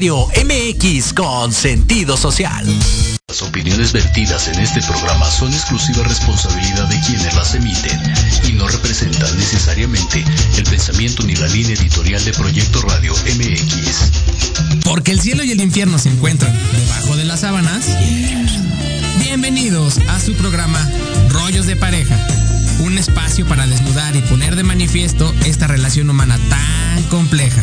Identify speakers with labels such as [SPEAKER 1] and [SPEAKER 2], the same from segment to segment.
[SPEAKER 1] Radio MX con sentido social.
[SPEAKER 2] Las opiniones vertidas en este programa son exclusiva responsabilidad de quienes las emiten y no representan necesariamente el pensamiento ni la línea editorial de Proyecto Radio MX.
[SPEAKER 3] Porque el cielo y el infierno se encuentran debajo de las sábanas. Bienvenidos a su programa Rollos de Pareja. Un espacio para desnudar y poner de manifiesto esta relación humana tan compleja.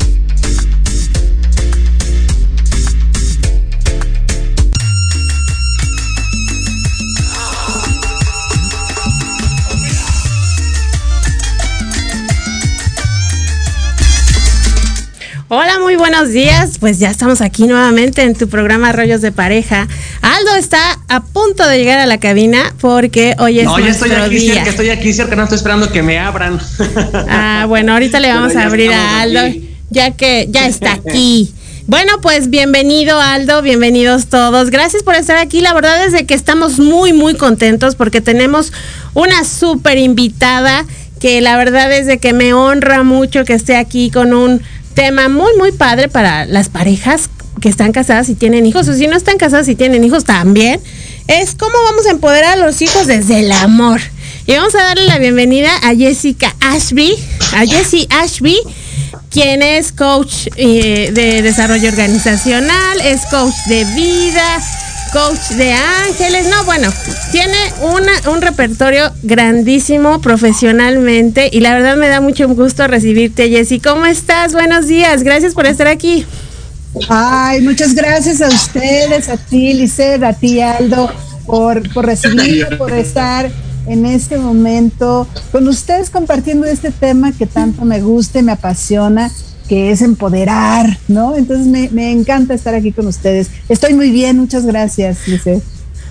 [SPEAKER 4] Hola, muy buenos días. Pues ya estamos aquí nuevamente en tu programa Rollos de Pareja. Aldo está a punto de llegar a la cabina porque hoy es
[SPEAKER 5] No, ya estoy aquí
[SPEAKER 4] día.
[SPEAKER 5] cerca, estoy aquí cerca, no estoy esperando que me abran.
[SPEAKER 4] Ah, bueno, ahorita le vamos a abrir a Aldo,
[SPEAKER 5] aquí.
[SPEAKER 4] ya que ya está aquí. Bueno, pues bienvenido Aldo, bienvenidos todos. Gracias por estar aquí. La verdad es de que estamos muy, muy contentos porque tenemos una súper invitada que la verdad es de que me honra mucho que esté aquí con un tema muy, muy padre para las parejas que están casadas y tienen hijos, o si no están casadas y tienen hijos también. Es cómo vamos a empoderar a los hijos desde el amor. Y vamos a darle la bienvenida a Jessica Ashby, a Jessie Ashby, quien es coach eh, de desarrollo organizacional, es coach de vida, coach de ángeles. No, bueno, tiene una, un repertorio grandísimo profesionalmente y la verdad me da mucho gusto recibirte, Jessie. ¿Cómo estás? Buenos días, gracias por estar aquí.
[SPEAKER 6] Ay, muchas gracias a ustedes, a ti, Lisset, a ti, Aldo, por, por recibirme, por estar en este momento con ustedes compartiendo este tema que tanto me gusta y me apasiona, que es empoderar, ¿no? Entonces me, me encanta estar aquí con ustedes. Estoy muy bien, muchas gracias, Lisset.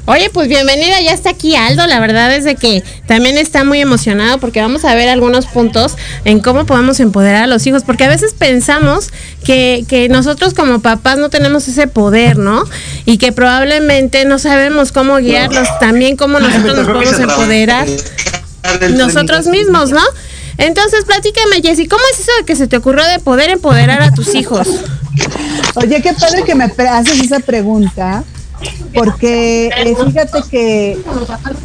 [SPEAKER 4] Oye, pues bienvenida, ya está aquí Aldo. La verdad es de que también está muy emocionado porque vamos a ver algunos puntos en cómo podemos empoderar a los hijos, porque a veces pensamos que, que nosotros como papás no tenemos ese poder, ¿no? Y que probablemente no sabemos cómo guiarlos, también cómo nosotros nos podemos empoderar nosotros mismos, ¿no? Entonces, platícame, Jessy, ¿cómo es eso de que se te ocurrió de poder empoderar a tus hijos?
[SPEAKER 6] Oye, qué padre que me haces esa pregunta, porque eh, fíjate que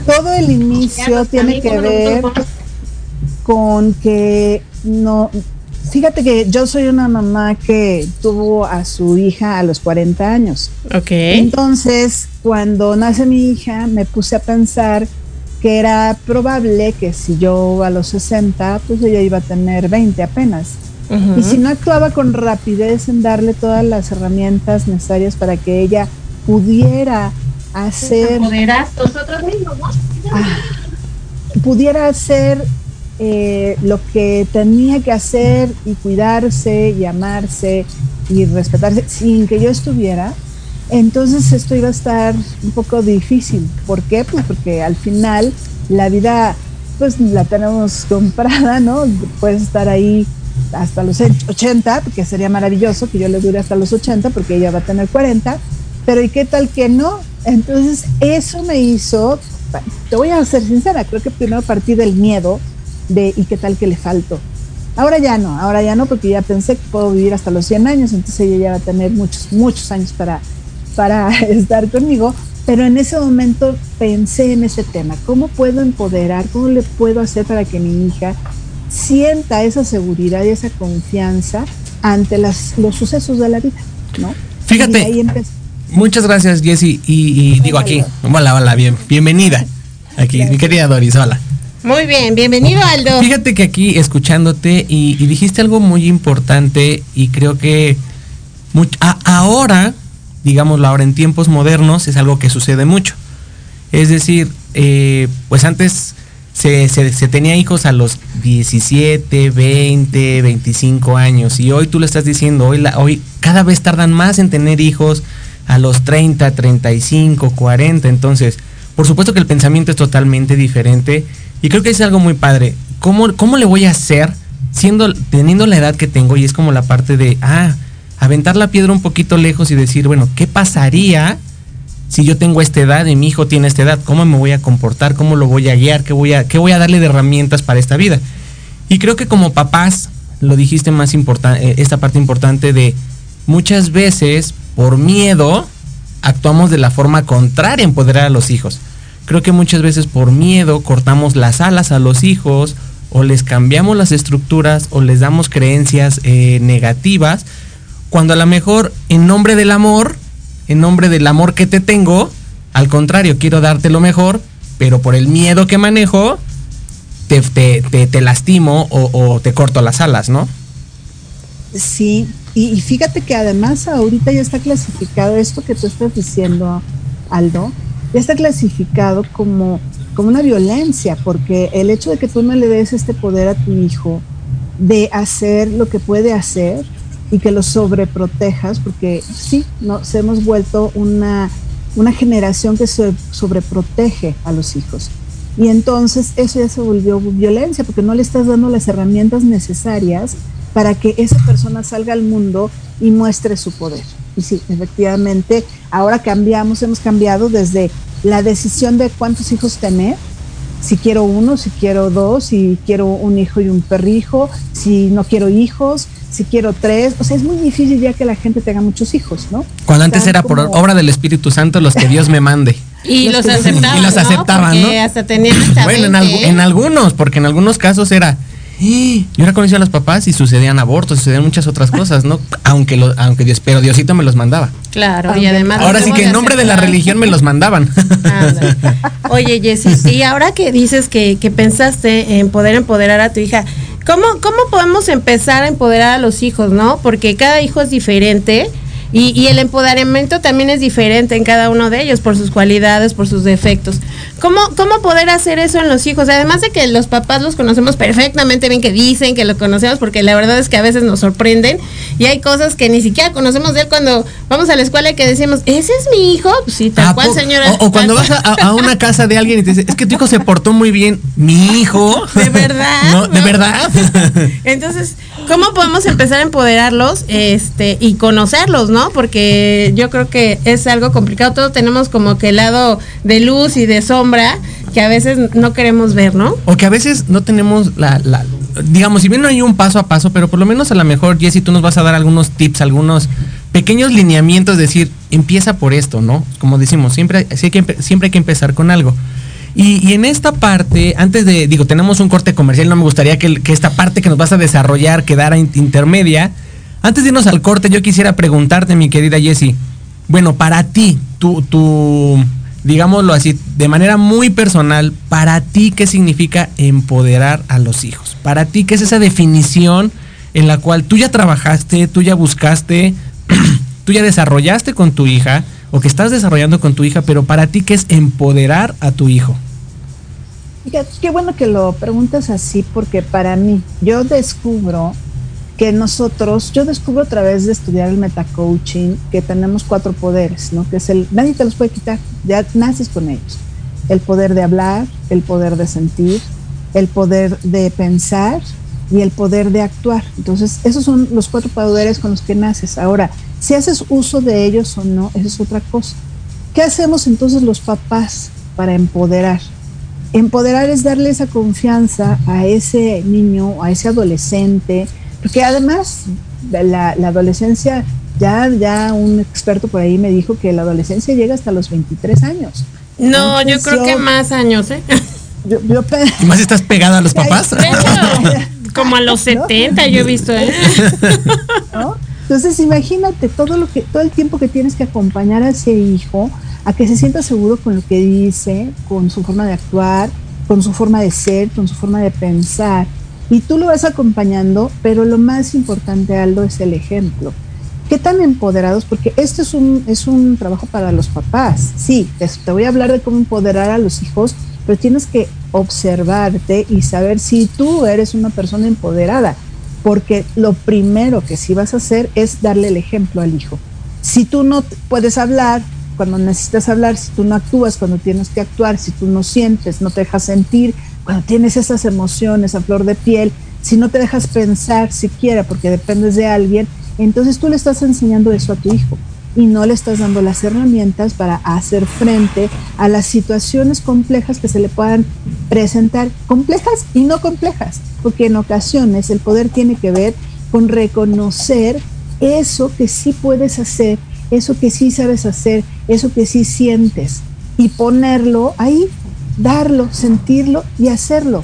[SPEAKER 6] todo el inicio tiene que ver con que no, fíjate que yo soy una mamá que tuvo a su hija a los 40 años.
[SPEAKER 4] Ok.
[SPEAKER 6] Entonces, cuando nace mi hija, me puse a pensar que era probable que si yo a los 60, pues ella iba a tener 20 apenas. Y si no actuaba con rapidez en darle todas las herramientas necesarias para que ella pudiera hacer,
[SPEAKER 4] nosotros mismos, ¿no?
[SPEAKER 6] ah, pudiera hacer eh, lo que tenía que hacer y cuidarse y amarse y respetarse sin que yo estuviera, entonces esto iba a estar un poco difícil. ¿Por qué? Pues porque al final la vida pues la tenemos comprada, ¿no? Puedes estar ahí hasta los 80, que sería maravilloso que yo le dure hasta los 80 porque ella va a tener 40, pero ¿y qué tal que no? Entonces eso me hizo, te voy a ser sincera, creo que primero partí del miedo de ¿y qué tal que le falto? Ahora ya no, ahora ya no, porque ya pensé que puedo vivir hasta los 100 años, entonces ella ya va a tener muchos, muchos años para, para estar conmigo, pero en ese momento pensé en ese tema, ¿cómo puedo empoderar, cómo le puedo hacer para que mi hija sienta esa seguridad y esa confianza ante las, los sucesos de la vida, ¿no?
[SPEAKER 3] Fíjate.
[SPEAKER 6] Y ahí empecé.
[SPEAKER 3] Muchas gracias, Jessy. Y, y digo aquí, hola, hola, bien, bienvenida. Aquí, mi querida Doris, hola.
[SPEAKER 4] Muy bien, bienvenido Aldo.
[SPEAKER 3] Fíjate que aquí escuchándote y, y dijiste algo muy importante y creo que much- a- ahora, digámoslo ahora en tiempos modernos, es algo que sucede mucho. Es decir, eh, pues antes se, se- tenía hijos a los 17, 20, 25 años y hoy tú lo estás diciendo, hoy, la- hoy cada vez tardan más en tener hijos a los 30, 35, 40, entonces por supuesto que el pensamiento es totalmente diferente y creo que es algo muy padre. ¿Cómo, cómo le voy a hacer siendo, teniendo la edad que tengo? Y es como la parte de, ah, aventar la piedra un poquito lejos y decir, bueno, ¿qué pasaría si yo tengo esta edad y mi hijo tiene esta edad? ¿Cómo me voy a comportar? ¿Cómo lo voy a guiar? ¿Qué voy a, qué voy a darle de herramientas para esta vida? Y creo que como papás, lo dijiste más importante, eh, esta parte importante de muchas veces por miedo actuamos de la forma contraria a empoderar a los hijos. Creo que muchas veces por miedo cortamos las alas a los hijos o les cambiamos las estructuras o les damos creencias eh, negativas, cuando a lo mejor en nombre del amor, en nombre del amor que te tengo, al contrario, quiero darte lo mejor, pero por el miedo que manejo, te, lastimo o, te corto las alas, ¿no?
[SPEAKER 6] Sí, y, y, fíjate que además ahorita ya está clasificado esto que tú estás diciendo, Aldo, ya está clasificado como, como una violencia, porque el hecho de que tú no le des este poder a tu hijo de hacer lo que puede hacer y que lo sobreprotejas, porque sí, nos hemos vuelto una, una generación que se sobreprotege a los hijos. Y entonces eso ya se volvió violencia, porque no le estás dando las herramientas necesarias para que esa persona salga al mundo y muestre su poder. Y sí, efectivamente, ahora cambiamos, hemos cambiado desde la decisión de cuántos hijos tener, si quiero uno, si quiero dos, si quiero un hijo y un perrijo, si no quiero hijos, si quiero tres. O sea, es muy difícil ya que la gente tenga muchos hijos, ¿no?
[SPEAKER 3] Cuando antes Están era por como... obra del Espíritu Santo los que Dios me mande.
[SPEAKER 4] Y los, los aceptaban.
[SPEAKER 3] Y los aceptaban,
[SPEAKER 4] ¿no?
[SPEAKER 3] ¿no?
[SPEAKER 4] hasta tenían hasta
[SPEAKER 3] Bueno, en,
[SPEAKER 4] 20,
[SPEAKER 3] algu-
[SPEAKER 4] ¿eh?
[SPEAKER 3] en algunos, porque en algunos casos era. "Eh", Yo era conocido a los papás y sucedían abortos, sucedían muchas otras cosas, ¿no? Aunque, lo, aunque Dios, pero Diosito me los mandaba.
[SPEAKER 4] Claro, y además.
[SPEAKER 3] Ahora sí que en nombre de la religión me los mandaban.
[SPEAKER 4] Oye, Jessy, y ahora que dices que, que pensaste en poder empoderar a tu hija, ¿cómo, ¿cómo podemos empezar a empoderar a los hijos, no? Porque cada hijo es diferente y, y el empoderamiento también es diferente en cada uno de ellos por sus cualidades, por sus defectos. ¿Cómo, ¿Cómo poder hacer eso en los hijos? Además de que los papás los conocemos perfectamente bien, que dicen que lo conocemos, porque la verdad es que a veces nos sorprenden y hay cosas que ni siquiera conocemos de él cuando vamos a la escuela y que decimos, ¿ese es mi hijo? Pues sí, tal
[SPEAKER 3] ¿A
[SPEAKER 4] cual, señora.
[SPEAKER 3] O, o cuando vas a, a una casa de alguien y te dice, es que tu hijo se portó muy bien. ¿Mi hijo?
[SPEAKER 4] ¿De verdad?
[SPEAKER 3] No, ¿De
[SPEAKER 4] ¿No?
[SPEAKER 3] verdad?
[SPEAKER 4] Entonces, ¿cómo podemos empezar a empoderarlos este, y conocerlos, no? Porque yo creo que es algo complicado. Todos tenemos como que el lado de luz y de sombra que a veces no queremos ver, ¿no?
[SPEAKER 3] O que a veces no tenemos la, la- digamos, si bien no hay un paso a paso, pero por lo menos a lo mejor, Jessy, tú nos vas a dar algunos tips, algunos pequeños lineamientos, decir, empieza por esto, ¿no? Como decimos, siempre, siempre hay que empezar con algo. Y, en esta parte, antes de, digo, tenemos un corte comercial, no me gustaría que, esta parte que nos vas a desarrollar quedara in- intermedia. Antes de irnos al corte, yo quisiera preguntarte, mi querida Jessie, bueno, para ti, tu, tu, digámoslo así, de manera muy personal, para ti, ¿qué significa empoderar a los hijos? Para ti, ¿qué es esa definición en la cual tú ya trabajaste, tú ya buscaste, tú ya desarrollaste con tu hija, o que estás desarrollando con tu hija, pero para ti, ¿qué es empoderar a tu hijo?
[SPEAKER 6] Qué bueno que lo preguntas así, porque para mí, yo descubro que nosotros, yo descubro a través de estudiar el metacoaching que tenemos cuatro poderes, ¿no? Que es el, nadie te los puede quitar, ya naces con ellos. El poder de hablar, el poder de sentir, el poder de pensar y el poder de actuar. Entonces, esos son los cuatro poderes con los que naces. Ahora, si haces uso de ellos o no, eso es otra cosa. ¿Qué hacemos entonces los papás para empoderar? Empoderar es darle esa confianza a ese niño, a ese adolescente, porque además de la, la adolescencia, ya, ya un experto por ahí me dijo que la adolescencia llega hasta los 23 años.
[SPEAKER 4] No, yo creo que más años, ¿eh?
[SPEAKER 6] Yo, yo
[SPEAKER 3] ¿Y más estás pegada a los papás?
[SPEAKER 4] Hecho, como a los 70 yo he visto, ¿eh?
[SPEAKER 6] ¿no? Entonces imagínate todo lo que, todo el tiempo que tienes que acompañar a ese hijo a que se sienta seguro con lo que dice, con su forma de actuar, con su forma de ser, con su forma de pensar. Y tú lo vas acompañando, pero lo más importante, Aldo, es el ejemplo. ¿Qué tan empoderados? Porque esto es un, es un trabajo para los papás. Sí, te, te voy a hablar de cómo empoderar a los hijos, pero tienes que observarte y saber si tú eres una persona empoderada porque lo primero que sí vas a hacer es darle el ejemplo al hijo. Si tú no puedes hablar cuando necesitas hablar, si tú no actúas cuando tienes que actuar, si tú no sientes, no te dejas sentir, cuando tienes esas emociones a flor de piel, si no te dejas pensar siquiera porque dependes de alguien, Entonces tú le estás enseñando eso a tu hijo y no le estás dando las herramientas para hacer frente a las situaciones complejas que se le puedan presentar, complejas y no complejas, porque en ocasiones el poder tiene que ver con reconocer eso que sí puedes hacer, eso que sí sabes hacer, eso que sí sientes y ponerlo ahí, darlo, sentirlo y hacerlo,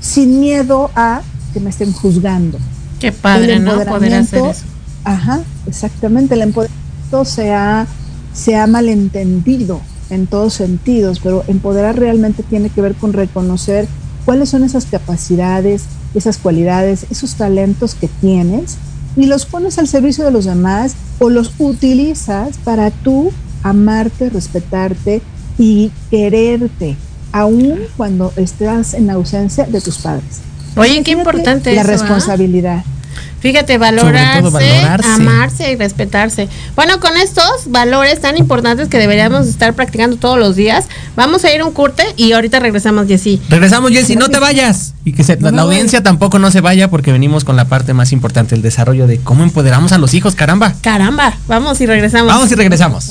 [SPEAKER 6] sin miedo a que me estén juzgando.
[SPEAKER 4] Qué padre, ¿no? Poder hacer eso.
[SPEAKER 6] Ajá, exactamente. El empoderamiento se ha, se ha malentendido en todos sentidos, pero empoderar realmente tiene que ver con reconocer cuáles son esas capacidades, esas cualidades, esos talentos que tienes y los pones al servicio de los demás o los utilizas para tú amarte, respetarte y quererte, aun cuando estás en ausencia de tus padres.
[SPEAKER 4] Oye, qué importante
[SPEAKER 6] la
[SPEAKER 4] eso, ¿ah?
[SPEAKER 6] responsabilidad.
[SPEAKER 4] Fíjate, valorarse, amarse y respetarse. Bueno, con estos valores tan importantes que deberíamos estar practicando todos los días, vamos a ir a un corte y ahorita regresamos, Jessy.
[SPEAKER 3] Regresamos, Jessy, no te vayas. Y que se- la, la audiencia tampoco no se vaya porque venimos con la parte más importante, el desarrollo de cómo empoderamos a los hijos, caramba.
[SPEAKER 4] Caramba, vamos y regresamos.
[SPEAKER 3] Vamos y regresamos.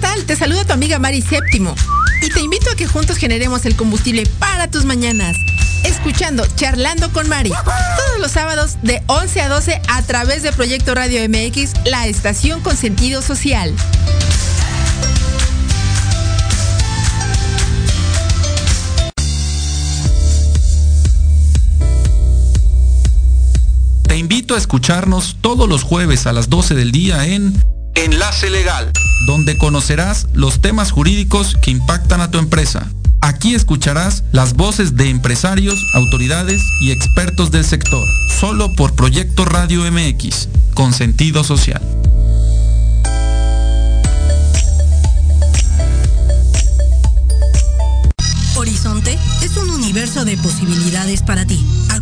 [SPEAKER 7] Tal? Te saluda tu amiga Mari Séptimo y te invito a que juntos generemos el combustible para tus mañanas. Escuchando Charlando con Mari, todos los sábados de 11 a 12 a través de Proyecto Radio MX, la estación con sentido social.
[SPEAKER 8] Te invito a escucharnos todos los jueves a las 12 del día en Enlace Legal, donde conocerás los temas jurídicos que impactan a tu empresa. Aquí escucharás las voces de empresarios, autoridades y expertos del sector, solo por Proyecto Radio MX, con sentido social.
[SPEAKER 9] Horizonte es un universo de posibilidades para ti.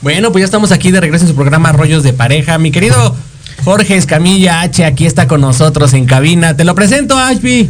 [SPEAKER 3] Bueno, pues ya estamos aquí de regreso en su programa Rollos de Pareja. Mi querido Jorge Escamilla H aquí está con nosotros en cabina. Te lo presento, Ashby.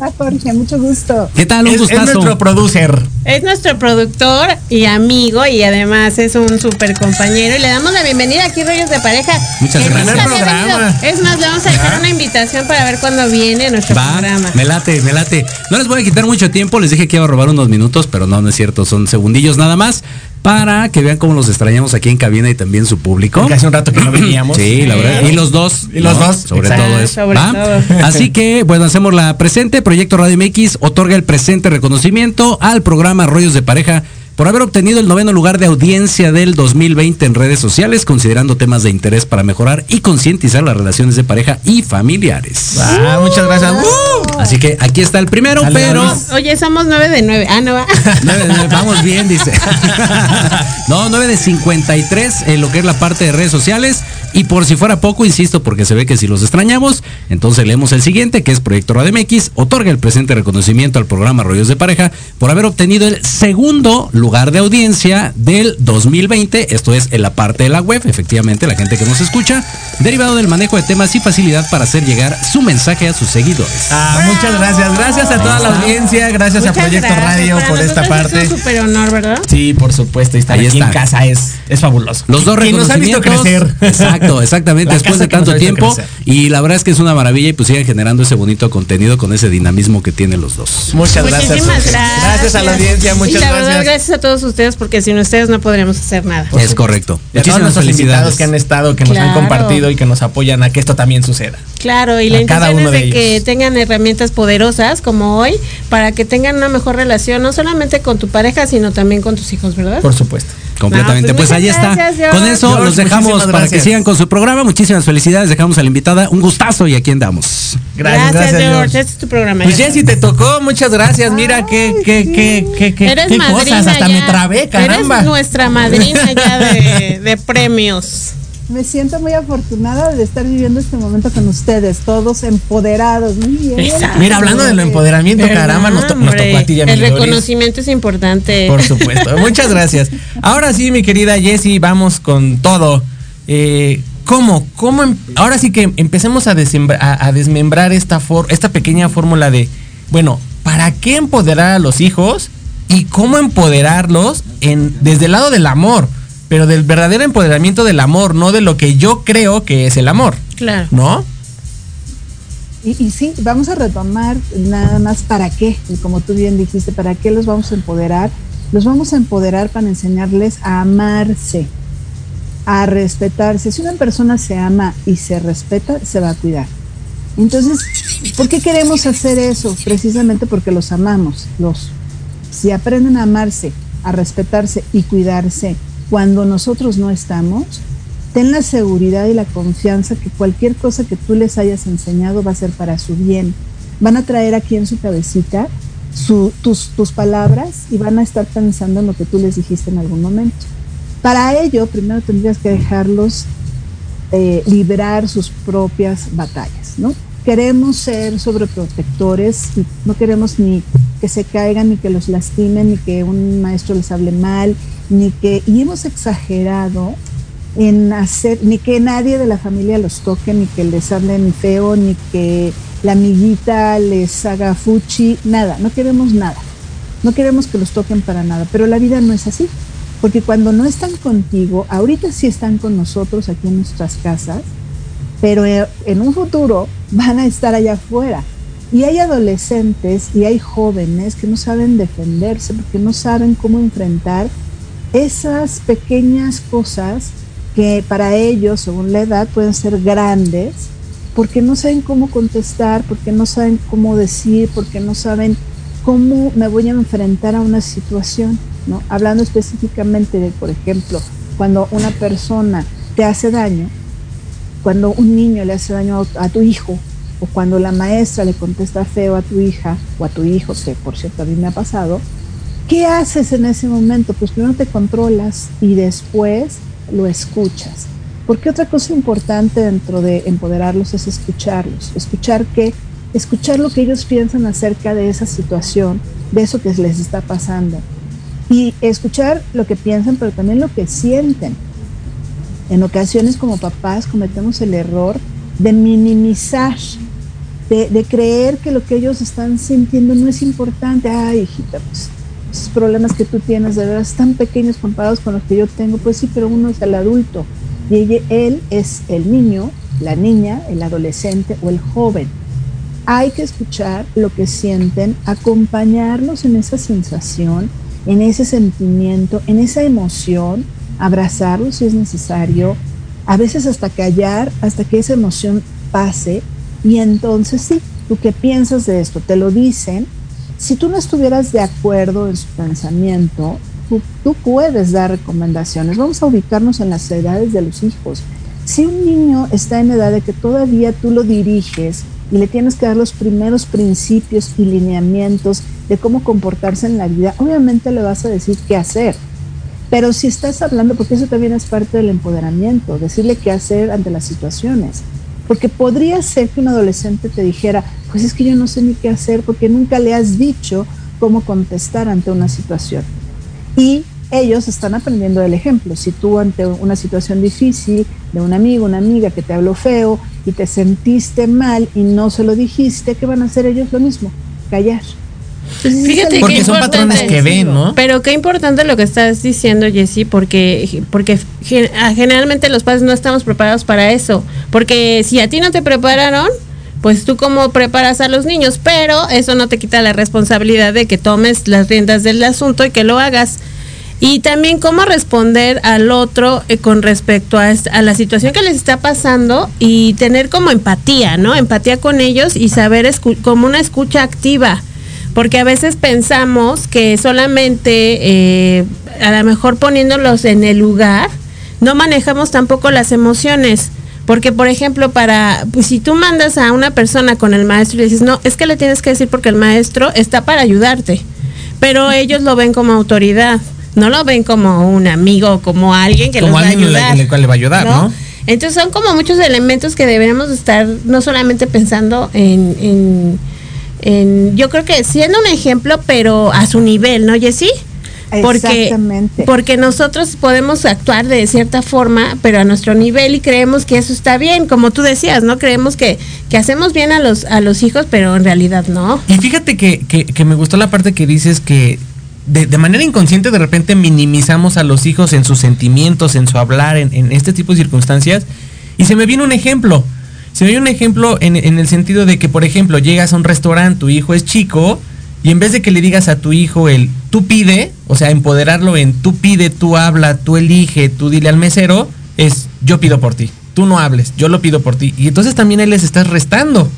[SPEAKER 6] Ah, Jorge, mucho gusto.
[SPEAKER 3] ¿Qué tal? Un
[SPEAKER 4] Es- es
[SPEAKER 3] gustazo.
[SPEAKER 4] nuestro
[SPEAKER 3] producer.
[SPEAKER 4] Es nuestro productor y amigo y además es un súper compañero y le damos la bienvenida aquí Rollos de Pareja.
[SPEAKER 3] Muchas
[SPEAKER 4] Que
[SPEAKER 3] gracias. programa.
[SPEAKER 4] Es más, le vamos a dejar una invitación para ver cuándo viene nuestro
[SPEAKER 10] Va,
[SPEAKER 4] programa.
[SPEAKER 10] me late, me late. No les voy a quitar mucho tiempo, les dije que iba a robar unos minutos, pero no, no es cierto, son segundillos nada más para que vean cómo los extrañamos aquí en cabina y también su público.
[SPEAKER 3] Porque hace un rato que no veníamos.
[SPEAKER 10] Sí, la verdad. Y los dos.
[SPEAKER 3] Y los
[SPEAKER 10] ¿no?
[SPEAKER 3] dos,
[SPEAKER 10] Sobre
[SPEAKER 3] exacto.
[SPEAKER 10] todo eso.
[SPEAKER 3] Sobre
[SPEAKER 10] ¿va?
[SPEAKER 3] todo.
[SPEAKER 10] Así que, bueno, hacemos la presente. Proyecto Radio MX otorga el presente reconocimiento al programa Rollos de Pareja por haber obtenido el noveno lugar de audiencia del 2020 en redes sociales, considerando temas de interés para mejorar y concientizar las relaciones de pareja y familiares.
[SPEAKER 3] Ah, muchas gracias.
[SPEAKER 10] Así que aquí está el primero,
[SPEAKER 3] Dale,
[SPEAKER 10] pero.
[SPEAKER 4] Oye, somos nueve de nueve. Ah, no va.
[SPEAKER 10] Nueve de nueve, vamos bien, dice. no, 9 de 53 en lo que es la parte de redes sociales. Y por si fuera poco, insisto, porque se ve que si los extrañamos, entonces leemos el siguiente, que es Proyecto Radio MX, otorga el presente reconocimiento al programa Rollos de Pareja por haber obtenido el segundo lugar de audiencia del 2020, esto es en la parte de la web, efectivamente, la gente que nos escucha, derivado del manejo de temas y facilidad para hacer llegar su mensaje a sus seguidores.
[SPEAKER 3] Ah, muchas gracias. Gracias a toda la audiencia, gracias a Proyecto
[SPEAKER 4] gracias.
[SPEAKER 3] Radio
[SPEAKER 4] Para
[SPEAKER 3] por esta parte.
[SPEAKER 4] Es un super honor, ¿verdad?
[SPEAKER 3] Sí, por supuesto, y estar
[SPEAKER 10] Ahí
[SPEAKER 3] aquí en
[SPEAKER 10] está.
[SPEAKER 3] casa es, es fabuloso.
[SPEAKER 10] Los dos
[SPEAKER 3] Y nos han visto
[SPEAKER 10] reconocimientos.
[SPEAKER 3] crecer.
[SPEAKER 10] Exacto, exactamente,
[SPEAKER 3] La
[SPEAKER 10] después de tanto tiempo. Y la verdad es que es una maravilla y pues sigan generando ese bonito contenido con ese dinamismo que tienen los dos.
[SPEAKER 3] Muchas gracias.
[SPEAKER 4] Muchísimas gracias.
[SPEAKER 3] Gracias a la audiencia, muchas
[SPEAKER 4] y la verdad,
[SPEAKER 3] gracias.
[SPEAKER 4] gracias a todos ustedes, porque sin ustedes no podríamos hacer nada.
[SPEAKER 10] Es correcto.
[SPEAKER 3] Y a todos
[SPEAKER 10] Muchísimas
[SPEAKER 3] nuestros invitados
[SPEAKER 10] felicidades.
[SPEAKER 3] que han estado, que nos han
[SPEAKER 4] Claro.
[SPEAKER 3] compartido y que nos apoyan a que esto también suceda.
[SPEAKER 4] Claro, y la
[SPEAKER 3] A
[SPEAKER 4] intención
[SPEAKER 3] uno
[SPEAKER 4] es
[SPEAKER 3] de
[SPEAKER 4] de que tengan herramientas poderosas como hoy para que tengan una mejor relación, no solamente con tu pareja, sino también con tus hijos, ¿verdad?
[SPEAKER 3] Por supuesto.
[SPEAKER 10] Completamente.
[SPEAKER 4] No,
[SPEAKER 10] pues,
[SPEAKER 4] pues
[SPEAKER 10] ahí está.
[SPEAKER 4] gracias, George.
[SPEAKER 10] Con eso
[SPEAKER 3] George,
[SPEAKER 10] los dejamos para que sigan con su programa. Muchísimas felicidades. Dejamos a la invitada. Un gustazo y aquí andamos.
[SPEAKER 3] Gracias, gracias,
[SPEAKER 4] George.
[SPEAKER 3] George.
[SPEAKER 4] Este es tu programa.
[SPEAKER 3] Pues Jessy, te tocó, muchas gracias. Mira qué, qué, qué, qué, qué,
[SPEAKER 4] Eres
[SPEAKER 3] qué
[SPEAKER 4] madrina
[SPEAKER 3] cosas, hasta
[SPEAKER 4] ya.
[SPEAKER 3] me trabé, caramba.
[SPEAKER 4] Eres nuestra madrina ya de, de premios.
[SPEAKER 6] Me siento muy afortunada de estar viviendo este momento con ustedes, todos empoderados. Muy bien.
[SPEAKER 4] Exacto.
[SPEAKER 3] Mira, hablando de lo empoderamiento, caramba, nos, to- nos tocó a ti y a
[SPEAKER 4] El reconocimiento es importante.
[SPEAKER 3] Por supuesto. Muchas gracias. Ahora sí, mi querida Jessie, vamos con todo. Eh, ¿Cómo? ¿Cómo? em- ahora sí que empecemos a- a desmembrar esta, for- esta pequeña fórmula de, bueno, ¿para qué empoderar a los hijos? Y cómo empoderarlos en, desde el lado del amor, pero del verdadero empoderamiento del amor, no de lo que yo creo que es el amor,
[SPEAKER 4] Claro.
[SPEAKER 3] ¿no?
[SPEAKER 6] Y, y sí, vamos a retomar nada más para qué, y como tú bien dijiste, para qué los vamos a empoderar. Los vamos a empoderar para enseñarles a amarse, a respetarse. Si una persona se ama y se respeta, se va a cuidar. Entonces, ¿por qué queremos hacer eso? Precisamente porque los amamos. Los, si aprenden a amarse, a respetarse y cuidarse cuando nosotros no estamos, ten la seguridad y la confianza que cualquier cosa que tú les hayas enseñado va a ser para su bien. Van a traer aquí en su cabecita tus, tus palabras y van a estar pensando en lo que tú les dijiste en algún momento. Para ello, primero tendrías que dejarlos eh, librar sus propias batallas, ¿no? Queremos ser sobreprotectores y no queremos ni que se caigan, ni que los lastimen, ni que un maestro les hable mal, ni que, y hemos exagerado en hacer, ni que nadie de la familia los toque, ni que les hablen feo, ni que la amiguita les haga fuchi, nada, no queremos nada. No queremos que los toquen para nada, pero la vida no es así. Porque cuando no están contigo, ahorita sí están con nosotros aquí en nuestras casas, pero eh, en un futuro van a estar allá afuera. Y hay adolescentes y hay jóvenes que no saben defenderse porque no saben cómo enfrentar esas pequeñas cosas que para ellos, según la edad, pueden ser grandes, porque no saben cómo contestar, porque no saben cómo decir, porque no saben cómo me voy a enfrentar a una situación, ¿no? Hablando específicamente de, por ejemplo, cuando una persona te hace daño, cuando un niño le hace daño a, tu hijo, o cuando la maestra le contesta feo a tu hija o a tu hijo, que por cierto a mí me ha pasado, ¿qué haces en ese momento? Pues primero te controlas y después lo escuchas. Porque otra cosa importante dentro de empoderarlos es escucharlos. Escuchar qué, escuchar lo que ellos piensan acerca de esa situación, de eso que les está pasando. Y escuchar lo que piensan, pero también lo que sienten. En ocasiones como papás cometemos el error de minimizar, de, creer que lo que ellos están sintiendo no es importante. Ay, hijita, pues esos problemas que tú tienes de verdad están pequeños comparados con los que yo tengo. Pues sí, pero uno es el adulto y él es el niño, la niña, el adolescente o el joven. Hay que escuchar lo que sienten, acompañarlos en esa sensación, en ese sentimiento, en esa emoción, abrazarlos si es necesario, a veces hasta callar, hasta que esa emoción pase y entonces sí, tú qué piensas de esto, te lo dicen. Si tú no estuvieras de acuerdo en su pensamiento, tú, tú puedes dar recomendaciones. Vamos a ubicarnos en las edades de los hijos. Si un niño está en edad de que todavía tú lo diriges y le tienes que dar los primeros principios y lineamientos de cómo comportarse en la vida, obviamente le vas a decir qué hacer. Pero si estás hablando, porque eso también es parte del empoderamiento, decirle qué hacer ante las situaciones. Porque podría ser que un adolescente te dijera, pues es que yo no sé ni qué hacer porque nunca le has dicho cómo contestar ante una situación. Y ellos están aprendiendo del ejemplo. Si tú ante una situación difícil de un amigo, una amiga que te habló feo y te sentiste mal y no se lo dijiste, ¿qué van a hacer ellos lo mismo? Callar.
[SPEAKER 4] Fíjate
[SPEAKER 3] Porque son patrones que ven, ¿no?
[SPEAKER 4] Pero qué importante lo que estás diciendo, Jessy, porque, porque ah, generalmente los padres no estamos preparados para eso. Porque si a ti no te prepararon, pues tú cómo preparas a los niños, pero eso no te quita la responsabilidad de que tomes las riendas del asunto y que lo hagas. Y también cómo responder al otro eh, con respecto a, a la situación que les está pasando y tener como empatía, ¿no? Empatía con ellos y saber escu- como una escucha activa. Porque a veces pensamos que solamente, eh, a lo mejor poniéndolos en el lugar, no manejamos tampoco las emociones. Porque, por ejemplo, para, pues si tú mandas a una persona con el maestro y le dices, no, es que le tienes que decir porque el maestro está para ayudarte. Pero ellos lo ven como autoridad, no lo ven como un amigo, como alguien que
[SPEAKER 3] Como
[SPEAKER 4] los va a ayudar.
[SPEAKER 3] en el cual le va a ayudar, ¿no?
[SPEAKER 4] Entonces son como muchos elementos que deberíamos estar no solamente pensando en, en, en- yo creo que siendo un ejemplo, pero a su nivel, ¿no, Jessy? Porque,
[SPEAKER 6] Exactamente.
[SPEAKER 4] porque nosotros podemos actuar de cierta forma, pero a nuestro nivel y creemos que eso está bien, como tú decías, ¿no? Creemos que, que hacemos bien a los, a los hijos, pero en realidad no.
[SPEAKER 3] Y fíjate que, que- que me gustó la parte que dices que de, de manera inconsciente de repente minimizamos a los hijos en sus sentimientos, en su hablar, en, en este tipo de circunstancias. Y se me viene un ejemplo. Se viene un ejemplo en, en el sentido de que, por ejemplo, llegas a un restaurante, tu hijo es chico, y en vez de que le digas a tu hijo el tú pide, o sea, empoderarlo en tú pide, tú habla, tú elige, tú dile al mesero, es yo pido por ti. Tú no hables, yo lo pido por ti. Y entonces también él les estás restando.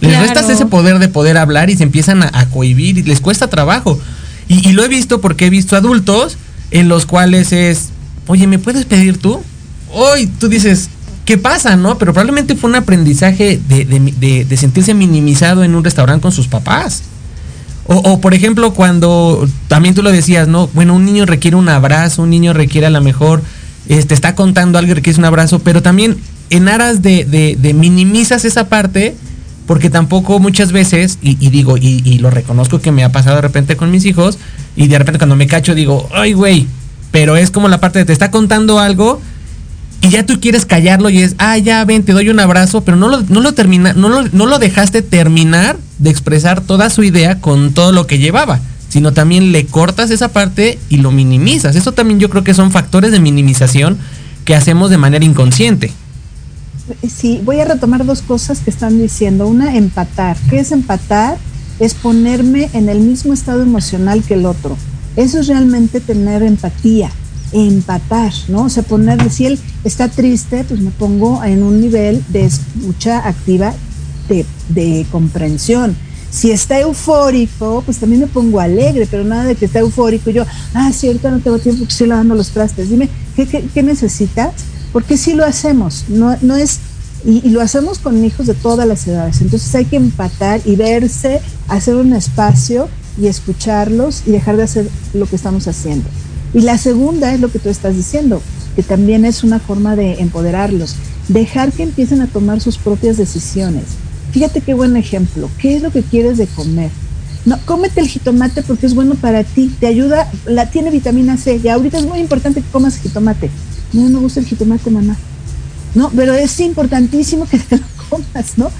[SPEAKER 3] Les
[SPEAKER 4] Claro.
[SPEAKER 3] restas ese poder de poder hablar y se empiezan a, a cohibir y les cuesta trabajo. Y, y lo he visto porque he visto adultos en los cuales es, oye, ¿me puedes pedir tú? Hoy tú dices, ¿qué pasa, no? Pero probablemente fue un aprendizaje de, sentirse minimizado en un restaurante con sus papás. O, por ejemplo, cuando también tú lo decías, ¿no? Bueno, un niño requiere un abrazo, un niño requiere a lo mejor, este, está contando algo que es un abrazo, pero también en aras de, de- de minimizas esa parte, porque tampoco muchas veces, y, y digo, y, y lo reconozco que me ha pasado de repente con mis hijos, y de repente cuando me cacho digo, ay, güey, pero es como la parte de te está contando algo y ya tú quieres callarlo y es, ah, ya ven, te doy un abrazo, pero no lo, no lo termina, no lo, no lo dejaste terminar de expresar toda su idea con todo lo que llevaba, sino también le cortas esa parte y lo minimizas. Eso también yo creo que son factores de minimización que hacemos de manera inconsciente.
[SPEAKER 6] Sí, voy a retomar dos cosas que están diciendo. Una, empatar. ¿Qué es empatar? Es ponerme en el mismo estado emocional que el otro. Eso es realmente tener empatía, empatar, ¿no? O sea, poner, si él está triste, pues me pongo en un nivel de escucha activa de, comprensión. Si está eufórico, pues también me pongo alegre, pero nada de que está eufórico yo, ah, sí, ahorita no tengo tiempo, que estoy lavando los trastes. Dime, ¿qué, qué, necesitas? Porque sí lo hacemos, no, no es, y, y lo hacemos con hijos de todas las edades. Entonces hay que empatar y verse, hacer un espacio y escucharlos y dejar de hacer lo que estamos haciendo. Y la segunda es lo que tú estás diciendo, que también es una forma de empoderarlos, dejar que empiecen a tomar sus propias decisiones. Fíjate qué buen ejemplo. ¿Qué es lo que quieres de comer? No, cómete el jitomate porque es bueno para ti, te ayuda, la tiene vitamina C. Y ahorita es muy importante que comas jitomate. No me gusta el jitomate, mamá. No, pero es importantísimo que te lo comas, ¿no?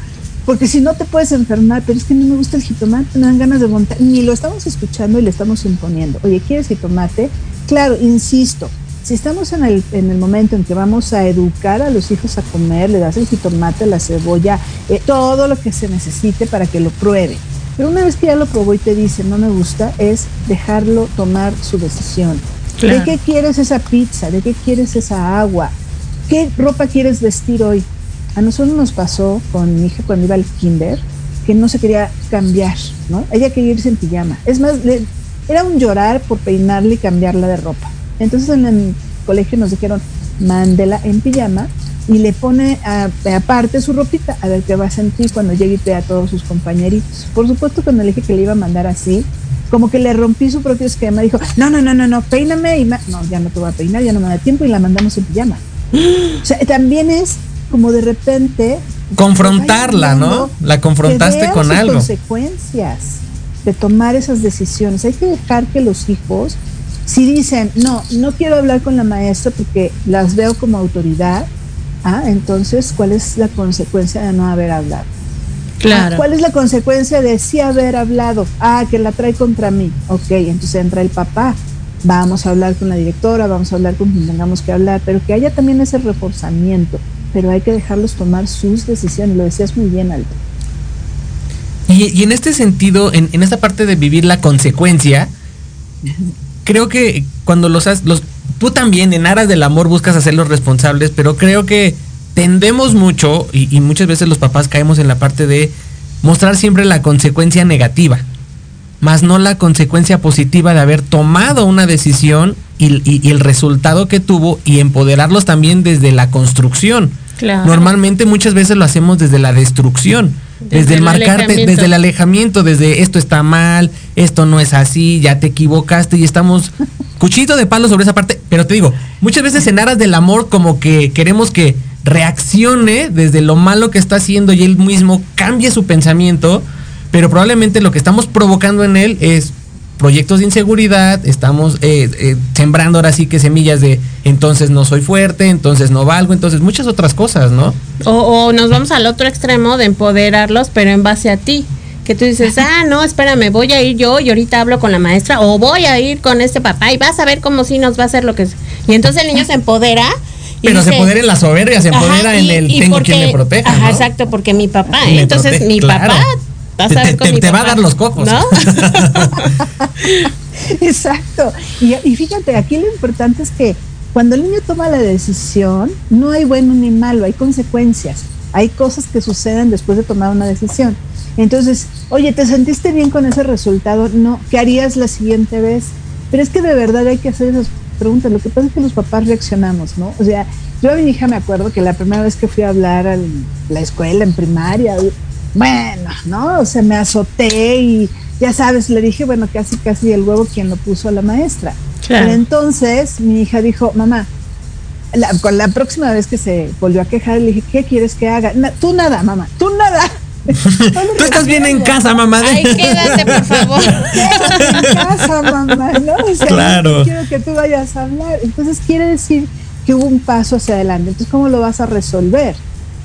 [SPEAKER 6] Porque si no te puedes enfermar, pero es que no me gusta el jitomate, me dan ganas de montar. Ni lo estamos escuchando y le estamos imponiendo. Oye, ¿quieres jitomate? Claro, insisto, si estamos en el, en el momento en que vamos a educar a los hijos a comer, le das el jitomate, la cebolla, eh, todo lo que se necesite para que lo pruebe. Pero una vez que ya lo probó y te dice no me gusta, es dejarlo tomar su decisión.
[SPEAKER 4] Claro.
[SPEAKER 6] ¿De qué quieres esa pizza? ¿De qué quieres esa agua? ¿Qué ropa quieres vestir hoy? A nosotros nos pasó con mi hija cuando iba al kinder que no se quería cambiar, ¿no? Ella quería irse en pijama. Es más, le- era un llorar por peinarle y cambiarla de ropa. Entonces en el colegio nos dijeron, mándela en pijama y le pone a- aparte su ropita a ver qué va a sentir cuando llegue y vea a todos sus compañeritos. Por supuesto, cuando le dije que le iba a mandar así, como que le rompí su propio esquema, dijo, no, no, no, no, no, peíname y no, ya no te voy a peinar, ya no me da tiempo y la mandamos en pijama. O sea, también es como de repente
[SPEAKER 3] Confrontarla, ¿no? La confrontaste con algo.
[SPEAKER 6] consecuencias de tomar esas decisiones. Hay que dejar que los hijos, si dicen, no, no quiero hablar con la maestra porque las veo como autoridad, ah, entonces, ¿cuál es la consecuencia de no haber hablado?
[SPEAKER 4] Claro.
[SPEAKER 6] Ah, ¿Cuál es la consecuencia de sí haber hablado? Ah, que la trae contra mí. Ok, entonces entra el papá. Vamos a hablar con la directora, vamos a hablar con quien tengamos que hablar, pero que haya también ese reforzamiento. Pero hay que dejarlos tomar sus decisiones. Lo decías muy bien, Aldo.
[SPEAKER 3] Y, y en este sentido, en, en esta parte de vivir la consecuencia, creo que cuando los, has- los tú también en aras del amor buscas hacerlos responsables, pero creo que tendemos mucho y, y muchas veces los papás caemos en la parte de mostrar siempre la consecuencia negativa, más no la consecuencia positiva de haber tomado una decisión y, y- y el resultado que tuvo y empoderarlos también desde la construcción.
[SPEAKER 4] Claro.
[SPEAKER 3] Normalmente muchas veces lo hacemos desde la destrucción, desde,
[SPEAKER 4] Desde
[SPEAKER 3] el marcarte, desde el alejamiento, desde esto está mal, esto no es así, ya te equivocaste y estamos cuchito de palo sobre esa parte. Pero te digo, muchas veces en aras del amor como que queremos que reaccione desde lo malo que está haciendo y él mismo cambie su pensamiento, pero probablemente lo que estamos provocando en él es proyectos de inseguridad, estamos eh, eh, sembrando ahora sí que semillas de entonces no soy fuerte, entonces no valgo, entonces muchas otras cosas, ¿no?
[SPEAKER 4] O, o nos vamos al otro extremo de empoderarlos, pero en base a ti. Que tú dices, ah, no, espérame, voy a ir yo y ahorita hablo con la maestra, o voy a ir con este papá y vas a ver cómo sí nos va a hacer lo que es. Y entonces el niño se empodera. Y
[SPEAKER 3] Pero se empodera en la soberbia, se empodera
[SPEAKER 4] Ajá,
[SPEAKER 3] en el tengo
[SPEAKER 4] porque-
[SPEAKER 3] quien me proteja.
[SPEAKER 4] Ajá,
[SPEAKER 3] ¿no?
[SPEAKER 4] exacto, porque mi papá.
[SPEAKER 3] Me.
[SPEAKER 4] Entonces
[SPEAKER 3] protege,
[SPEAKER 4] mi
[SPEAKER 3] claro.
[SPEAKER 4] papá, vas
[SPEAKER 3] Te-
[SPEAKER 4] a ver
[SPEAKER 3] te-
[SPEAKER 4] con
[SPEAKER 3] te-
[SPEAKER 4] mi
[SPEAKER 3] te va a dar los cocos.
[SPEAKER 4] ¿no?
[SPEAKER 6] Exacto. Y, y fíjate, aquí lo importante es que cuando el niño toma la decisión, no hay bueno ni malo, hay consecuencias. Hay cosas que suceden después de tomar una decisión. Entonces, oye, ¿te sentiste bien con ese resultado? No, ¿qué harías la siguiente vez? Pero es que de verdad hay que hacer esas preguntas. Lo que pasa es que los papás reaccionamos, ¿no? O sea, yo a mi hija me acuerdo que la primera vez que fui a hablar a la escuela en primaria, bueno, ¿no? O sea, me azoté y ya sabes, le dije, bueno, casi, casi el huevo quien lo puso a la maestra.
[SPEAKER 4] Claro.
[SPEAKER 6] Pero entonces mi hija dijo, mamá, la, con la próxima vez que se volvió a quejar, le dije, ¿qué quieres que haga? "Na- tú nada, mamá, tú nada.
[SPEAKER 3] Tú estás bien en casa, mamá.
[SPEAKER 4] Ay, quédate, por favor.
[SPEAKER 6] Quédate en casa, mamá, ¿no? O sea,
[SPEAKER 3] Claro.
[SPEAKER 6] no quiero que tú vayas a hablar. Entonces quiere decir que hubo un paso hacia adelante. Entonces, ¿cómo lo vas a resolver?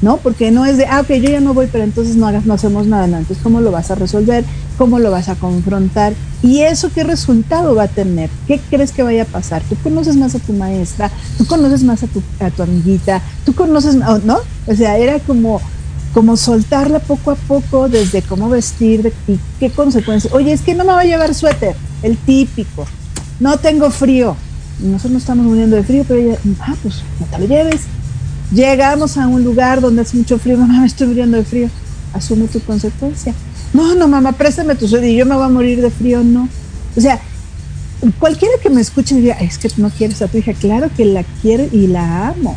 [SPEAKER 6] ¿No? Porque no es de, ah, ok, yo ya no voy, pero entonces no hagas, no hacemos nada. No. Entonces, ¿cómo lo vas a resolver? ¿Cómo lo vas a confrontar? ¿Y eso qué resultado va a tener? ¿Qué crees que vaya a pasar? Tú conoces más a tu maestra, tú conoces más a tu, a tu amiguita, tú conoces, ¿no? O sea, era como, como soltarla poco a poco desde cómo vestir y qué consecuencias. Oye, es que no me va a llevar suéter, el típico. No tengo frío. Nosotros no estamos muriendo de frío, pero ella, ah, pues no te lo lleves. Llegamos a un lugar donde hace mucho frío, mamá, me estoy muriendo de frío. Asume tu consecuencia. No, no, mamá, préstame tu suéter y yo me voy a morir de frío, no. O sea, cualquiera que me escuche diría, es que no quieres a tu hija. Claro que la quiero y la amo.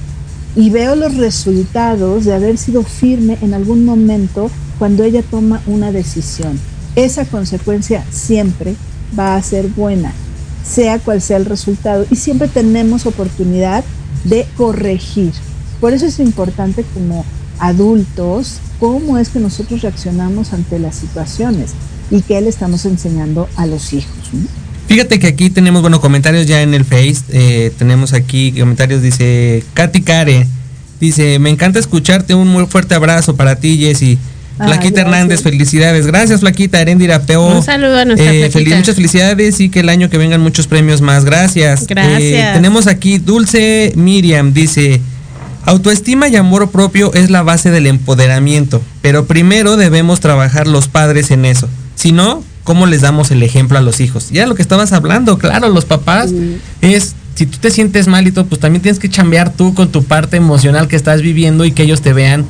[SPEAKER 6] Y veo los resultados de haber sido firme en algún momento cuando ella toma una decisión. Esa consecuencia siempre va a ser buena, sea cual sea el resultado. Y siempre tenemos oportunidad de corregir. Por eso es importante como adultos cómo es que nosotros reaccionamos ante las situaciones y qué le estamos enseñando a los hijos. ¿no?
[SPEAKER 3] Fíjate que aquí tenemos, bueno, comentarios ya en el Face. eh, tenemos aquí comentarios, dice Katy Care. Dice, me encanta escucharte, un muy fuerte abrazo para ti, Jessy.
[SPEAKER 6] Ah,
[SPEAKER 3] Flaquita. Hernández, felicidades. Gracias, Flaquita, Erendira Peo.
[SPEAKER 4] Un saludo a nuestra
[SPEAKER 3] Eh, muchas felicidades y que el año que vengan muchos premios más. Gracias.
[SPEAKER 4] Gracias.
[SPEAKER 3] Eh, tenemos aquí Dulce Miriam, dice, autoestima y amor propio es la base del empoderamiento, pero primero debemos trabajar los padres en eso. Si no, ¿cómo les damos el ejemplo a los hijos? Ya lo que estabas hablando, claro, los papás es... Si tú te sientes mal y todo, pues también tienes que chambear tú con tu parte emocional que estás viviendo y que ellos te vean.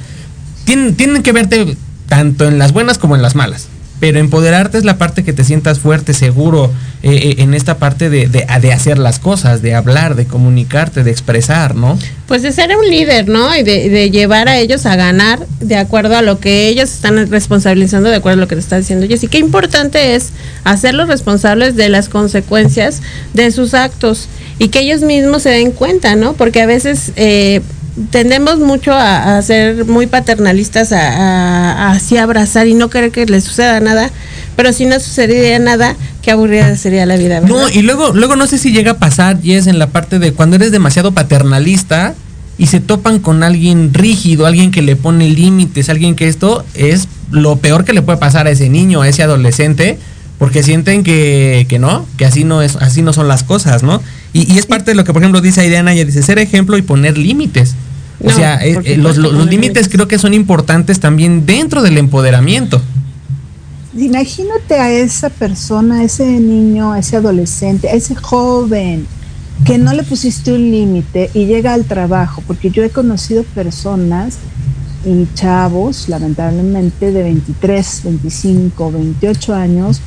[SPEAKER 3] Tienen, tienen que verte tanto en las buenas como en las malas. Pero empoderarte es la parte que te sientas fuerte, seguro, eh, eh, en esta parte de, de, hacer las cosas, de hablar, de comunicarte, de expresar, ¿no?
[SPEAKER 4] Pues de ser un líder, ¿no? Y de, de, llevar a ellos a ganar de acuerdo a lo que ellos están responsabilizando, de acuerdo a lo que te está diciendo Jessy. Qué importante es hacerlos responsables de las consecuencias de sus actos y que ellos mismos se den cuenta, ¿no? Porque a veces eh, tendemos mucho a, a, ser muy paternalistas, a, así abrazar y no querer que les suceda nada, pero si no sucedería nada, qué aburrida sería la vida. ¿verdad?
[SPEAKER 3] No, y luego, luego no sé si llega a pasar, Jess, en la parte de cuando eres demasiado paternalista y se topan con alguien rígido, alguien que le pone límites, alguien que esto es lo peor que le puede pasar a ese niño, a ese adolescente, porque sienten que, que no, que así no es, así no son las cosas, ¿no? Y, y es parte de lo que, por ejemplo, dice Aireana, ella dice, ser ejemplo y poner límites. No, o sea, eh, eh, los, los, los límites creo que son importantes también dentro del empoderamiento.
[SPEAKER 6] Imagínate a esa persona, a ese niño, a ese adolescente, a ese joven que no le pusiste un límite y llega al trabajo, porque yo he conocido personas y chavos, lamentablemente, de 23, 25, 28 años,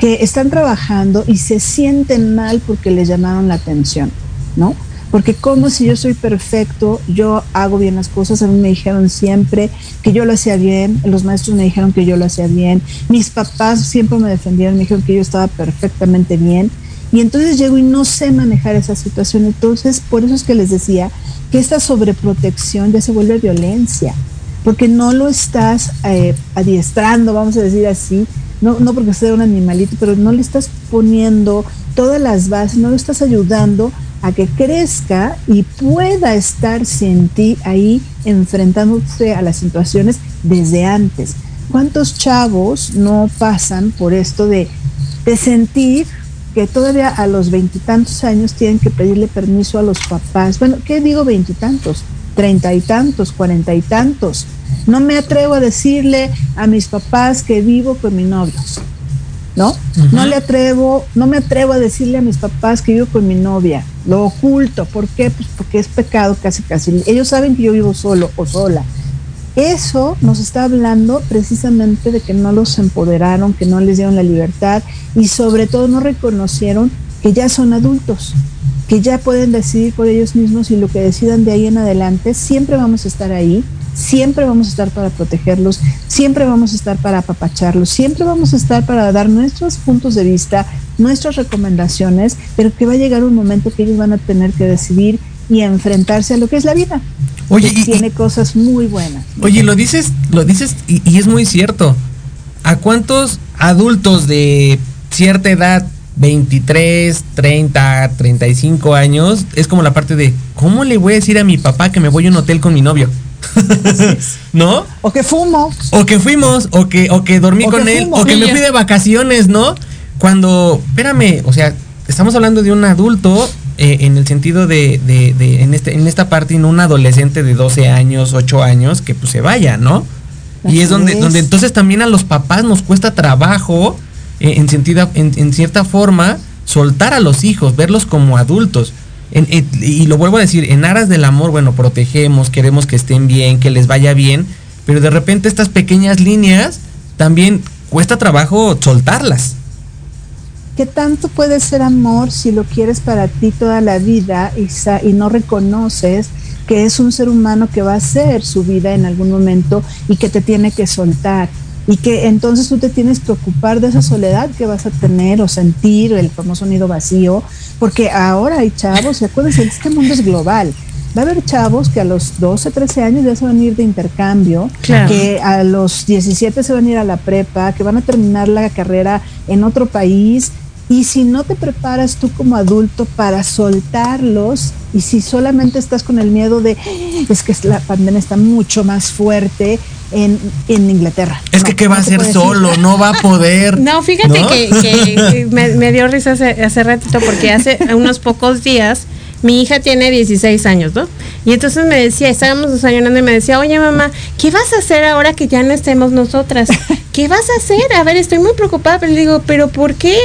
[SPEAKER 6] que están trabajando y se sienten mal porque les llamaron la atención, ¿no? Porque como si yo soy perfecto, yo hago bien las cosas, a mí me dijeron siempre que yo lo hacía bien, los maestros me dijeron que yo lo hacía bien, mis papás siempre me defendieron, me dijeron que yo estaba perfectamente bien, y entonces llego y no sé manejar esa situación, entonces por eso es que les decía que esta sobreprotección ya se vuelve violencia, porque no lo estás eh, adiestrando, vamos a decir así, no, no porque sea un animalito, pero no le estás poniendo todas las bases, no lo estás ayudando a que crezca y pueda estar sin ti ahí enfrentándose a las situaciones desde antes. ¿Cuántos chavos no pasan por esto de, de sentir que todavía a los veintitantos años tienen que pedirle permiso a los papás? Bueno, ¿qué digo veintitantos? Treinta y tantos, cuarenta y tantos. No me atrevo a decirle a mis papás que vivo con mi novio. ¿no? Uh -huh. No le atrevo, no me atrevo a decirle a mis papás que vivo con mi novia, lo oculto, ¿por qué? Pues porque es pecado casi casi. Ellos saben que yo vivo solo o sola. Eso nos está hablando precisamente de que no los empoderaron, que no les dieron la libertad y sobre todo no reconocieron que ya son adultos, que ya pueden decidir por ellos mismos y lo que decidan de ahí en adelante, siempre vamos a estar ahí, siempre vamos a estar para protegerlos, siempre vamos a estar para apapacharlos, siempre vamos a estar para dar nuestros puntos de vista, nuestras recomendaciones, pero que va a llegar un momento que ellos van a tener que decidir y enfrentarse a lo que es la vida.
[SPEAKER 3] Oye,
[SPEAKER 6] y, tiene cosas muy buenas.
[SPEAKER 3] Oye, lo dices, lo dices y, y es muy cierto. ¿A cuántos adultos de cierta edad 23, 30, 35 años, es como la parte de, ¿cómo le voy a decir a mi papá que me voy a un hotel con mi novio? ¿No?
[SPEAKER 6] O que fumo.
[SPEAKER 3] O que fuimos, o que, o que dormí o con que él, fumo. o que me fui de vacaciones, ¿no? Cuando, espérame, o sea, estamos hablando de un adulto eh, en el sentido de, de, de, en, este, en esta parte, y no un adolescente de 12 años, 8 años, que pues se vaya, ¿no? Así y es donde, es donde entonces también a los papás nos cuesta trabajo, eh, en, sentido, en, en cierta forma, soltar a los hijos, verlos como adultos. En, y lo vuelvo a decir, en aras del amor, bueno, protegemos, queremos que estén bien, que les vaya bien, pero de repente estas pequeñas líneas también cuesta trabajo soltarlas.
[SPEAKER 6] ¿Qué tanto puede ser amor si lo quieres para ti toda la vida y, y no reconoces que es un ser humano que va a ser su vida en algún momento y que te tiene que soltar? Y que entonces tú te tienes que ocupar de esa soledad que vas a tener o sentir, el famoso nido vacío, porque ahora hay chavos, y acuérdense, este mundo es global. Va a haber chavos que a los 12, 13 años ya se van a ir de intercambio, claro. que a los 17 se van a ir a la prepa, que van a terminar la carrera en otro país. Y si no te preparas tú como adulto para soltarlos, y si solamente estás con el miedo de, es que la pandemia está mucho más fuerte, en, en, Inglaterra.
[SPEAKER 3] Es que, ¿qué va no a hacer solo? No va a poder.
[SPEAKER 4] No, fíjate ¿no? Que, que, me, me, dio risa hace, hace ratito porque hace unos pocos días mi hija tiene 16 años, ¿no? Y entonces me decía, estábamos desayunando y me decía, oye mamá, ¿qué vas a hacer ahora que ya no estemos nosotras? ¿Qué vas a hacer? A ver, estoy muy preocupada, pero le digo, ¿pero por qué?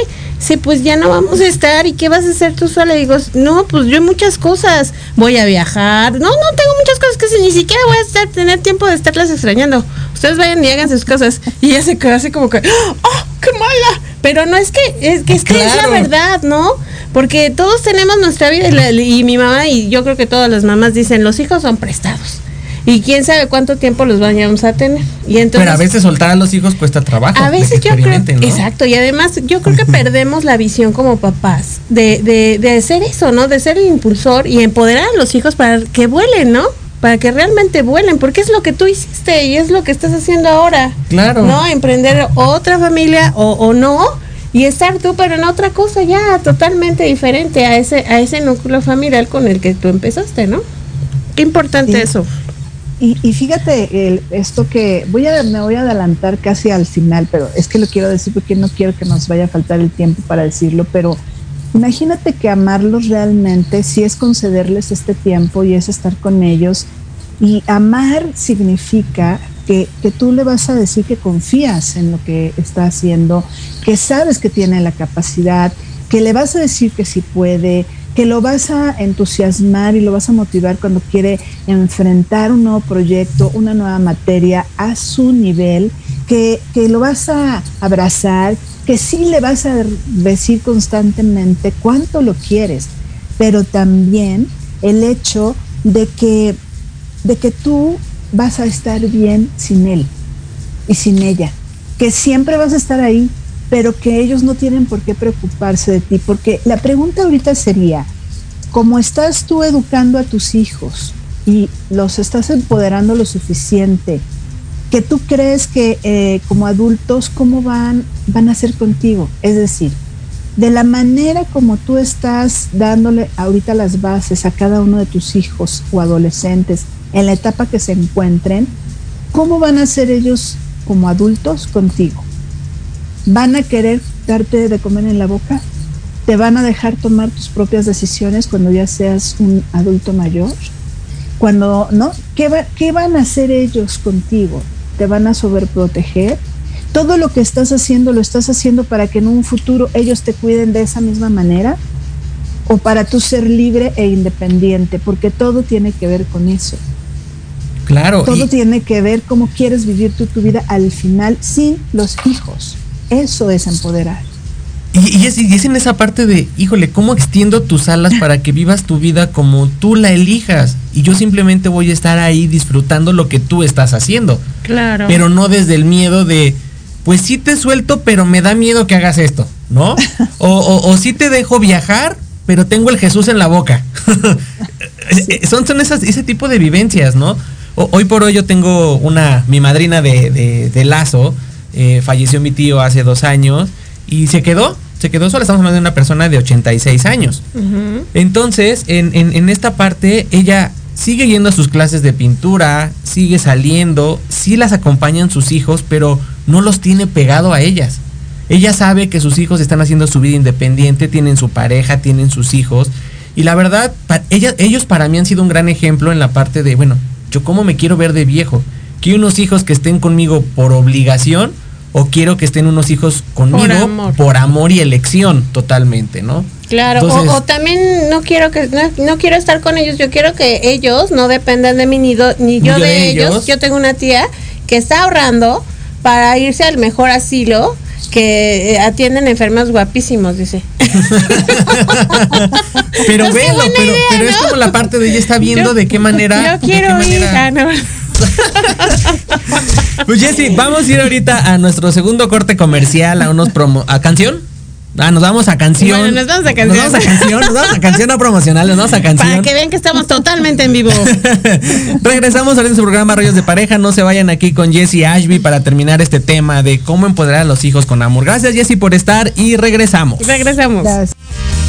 [SPEAKER 4] Sí, pues ya no vamos a estar, ¿y qué vas a hacer tú sola? Le digo, no, pues yo muchas cosas, voy a viajar, no, no tengo muchas cosas que hacer, ni siquiera voy a estar, tener tiempo de estarlas extrañando. ustedes vayan y hagan sus cosas. Y ella se quedó así como que, ¡oh, qué mala! Pero no es que, es que, es, que es la verdad, ¿no? Porque todos tenemos nuestra vida y, la- y mi mamá y yo creo que todas las mamás dicen, los hijos son prestados. Y quién sabe cuánto tiempo los vayamos a tener. Y entonces,
[SPEAKER 3] Pero a veces soltar a los hijos cuesta trabajo.
[SPEAKER 4] a veces
[SPEAKER 3] que
[SPEAKER 4] yo creo,
[SPEAKER 3] ¿no?
[SPEAKER 4] exacto, y además yo creo que perdemos la visión como papás de, de, de ser eso, ¿no? De ser el impulsor y empoderar a los hijos para que vuelen, ¿no? Para que realmente vuelen, porque es lo que tú hiciste y es lo que estás haciendo ahora.
[SPEAKER 3] Claro.
[SPEAKER 4] ¿No? Emprender otra familia o, o no y estar tú, pero en otra cosa ya totalmente diferente a ese, a ese núcleo familiar con el que tú empezaste, ¿no? Qué importante
[SPEAKER 6] Sí.
[SPEAKER 4] eso.
[SPEAKER 6] Y, y fíjate el- esto que voy a me voy a adelantar casi al final, pero es que lo quiero decir porque no quiero que nos vaya a faltar el tiempo para decirlo, pero imagínate que amarlos realmente sí es concederles este tiempo y es estar con ellos y amar significa que, que tú le vas a decir que confías en lo que está haciendo, que sabes que tiene la capacidad, que le vas a decir que sí puede, que lo vas a entusiasmar y lo vas a motivar cuando quiere enfrentar un nuevo proyecto, una nueva materia a su nivel, que, que lo vas a abrazar, que sí le vas a decir constantemente cuánto lo quieres, pero también el hecho de que, de que tú vas a estar bien sin él y sin ella, que siempre vas a estar ahí, pero que ellos no tienen por qué preocuparse de ti, porque la pregunta ahorita sería, ¿cómo estás tú educando a tus hijos y los estás empoderando lo suficiente? que tú crees que eh, como adultos, ¿cómo van, van a ser contigo? Es decir, de la manera como tú estás dándole ahorita las bases a cada uno de tus hijos o adolescentes en la etapa que se encuentren, ¿cómo van a ser ellos como adultos contigo? ¿Van a querer darte de comer en la boca? ¿Te van a dejar tomar tus propias decisiones cuando ya seas un adulto mayor? Cuando, ¿no? ¿Qué, va- qué van a hacer ellos contigo? ¿Te van a sobreproteger? Todo lo que estás haciendo lo estás haciendo para que en un futuro ellos te cuiden de esa misma manera o para tú ser libre e independiente, porque todo tiene que ver con eso.
[SPEAKER 3] Claro.
[SPEAKER 6] Todo
[SPEAKER 3] y-
[SPEAKER 6] tiene que ver cómo quieres vivir tú tu vida al final sin los hijos. Eso es empoderar.
[SPEAKER 3] Y, y es, y es en esa parte de, híjole, ¿cómo extiendo tus alas para que vivas tu vida como tú la elijas? Y yo simplemente voy a estar ahí disfrutando lo que tú estás haciendo.
[SPEAKER 4] Claro.
[SPEAKER 3] Pero no desde el miedo de, pues sí te suelto, pero me da miedo que hagas esto, ¿no? O, o, o sí te dejo viajar, pero tengo el Jesús en la boca. Son, son esas, ese tipo de vivencias, ¿no? O- hoy por hoy yo tengo una, mi madrina de, de- de lazo, eh, falleció mi tío hace dos años y se quedó, se quedó sola, estamos hablando de una persona de 86 años. Entonces, en, en- en esta parte, ella sigue yendo a sus clases de pintura, sigue saliendo, sí las acompañan sus hijos, pero no los tiene pegado a ellas. Ella sabe que sus hijos están haciendo su vida independiente, tienen su pareja, tienen sus hijos. Y la verdad, ella- ellos para mí han sido un gran ejemplo en la parte de, bueno, yo cómo me quiero ver de viejo. Quiero unos hijos que estén conmigo por obligación o quiero que estén unos hijos conmigo
[SPEAKER 4] amor.
[SPEAKER 3] por amor y elección totalmente, ¿no?
[SPEAKER 4] Claro, o-
[SPEAKER 3] Entonces-
[SPEAKER 4] o, también no quiero que no, no quiero estar con ellos, yo quiero que ellos no dependan de mí ni, do- ni yo de, ellos. Yo tengo una tía que está ahorrando para irse al mejor asilo que eh, atienden enfermos guapísimos, dice.
[SPEAKER 3] Pero velo,
[SPEAKER 4] buena
[SPEAKER 3] pero,
[SPEAKER 4] idea,
[SPEAKER 3] pero es
[SPEAKER 4] ¿no?
[SPEAKER 3] como la parte de ella está viendo
[SPEAKER 4] Yo-
[SPEAKER 3] de qué manera.
[SPEAKER 4] Yo quiero ir.
[SPEAKER 3] manera-
[SPEAKER 4] ah, no.
[SPEAKER 3] Pues Jessy, vamos a ir ahorita a nuestro segundo corte comercial, a unos promo a canción. Ah, nos vamos a canción.
[SPEAKER 4] Bueno, nos vamos a canción.
[SPEAKER 3] Nos vamos a canción, nos vamos a canción no promocional, nos vamos a canción.
[SPEAKER 4] Para que vean que estamos totalmente en vivo.
[SPEAKER 3] Regresamos ahorita en su programa Rollos de Pareja. No se vayan aquí con Jessy Ashby para terminar este tema de cómo empoderar a los hijos con amor. Gracias, Jessy, por estar y regresamos.
[SPEAKER 4] Regresamos.
[SPEAKER 6] Gracias.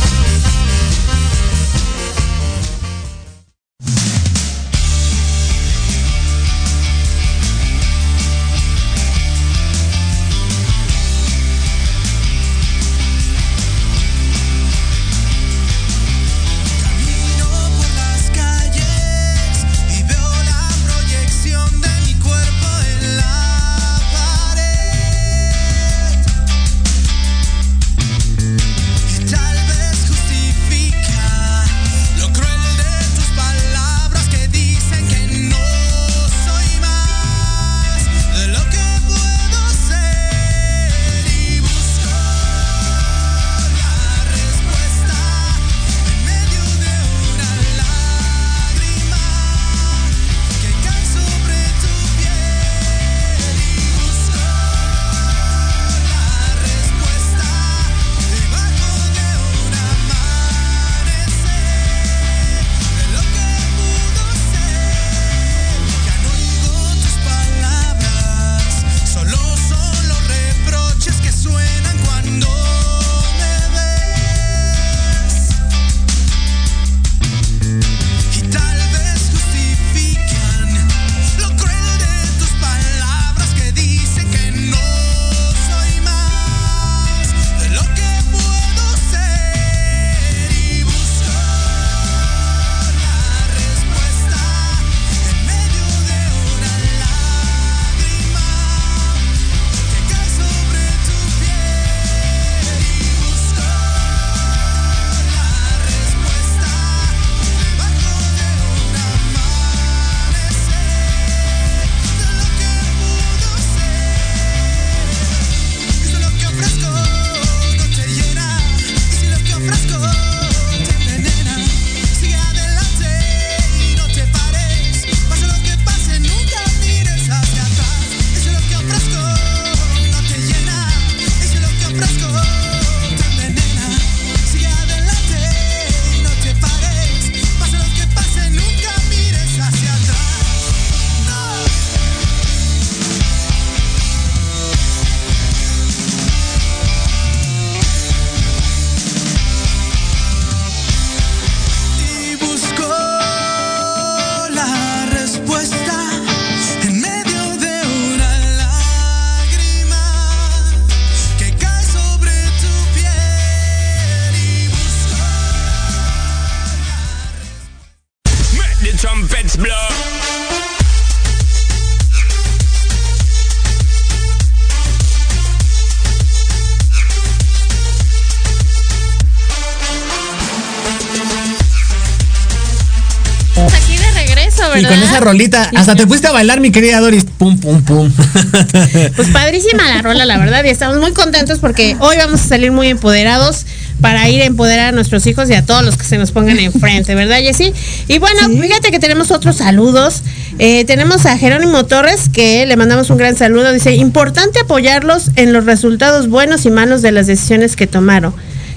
[SPEAKER 3] Esa rolita, hasta te fuiste a bailar, mi querida Doris. Pum, pum, pum.
[SPEAKER 4] Pues padrísima la rola, la verdad, y estamos muy contentos porque hoy vamos a salir muy empoderados para ir a empoderar a nuestros hijos y a todos los que se nos pongan enfrente, ¿verdad, Jessy? Y bueno, fíjate que tenemos otros saludos. Eh, tenemos a Jerónimo Torres, que le mandamos un gran saludo. Dice, importante apoyarlos en los resultados buenos y malos de las decisiones que tomaron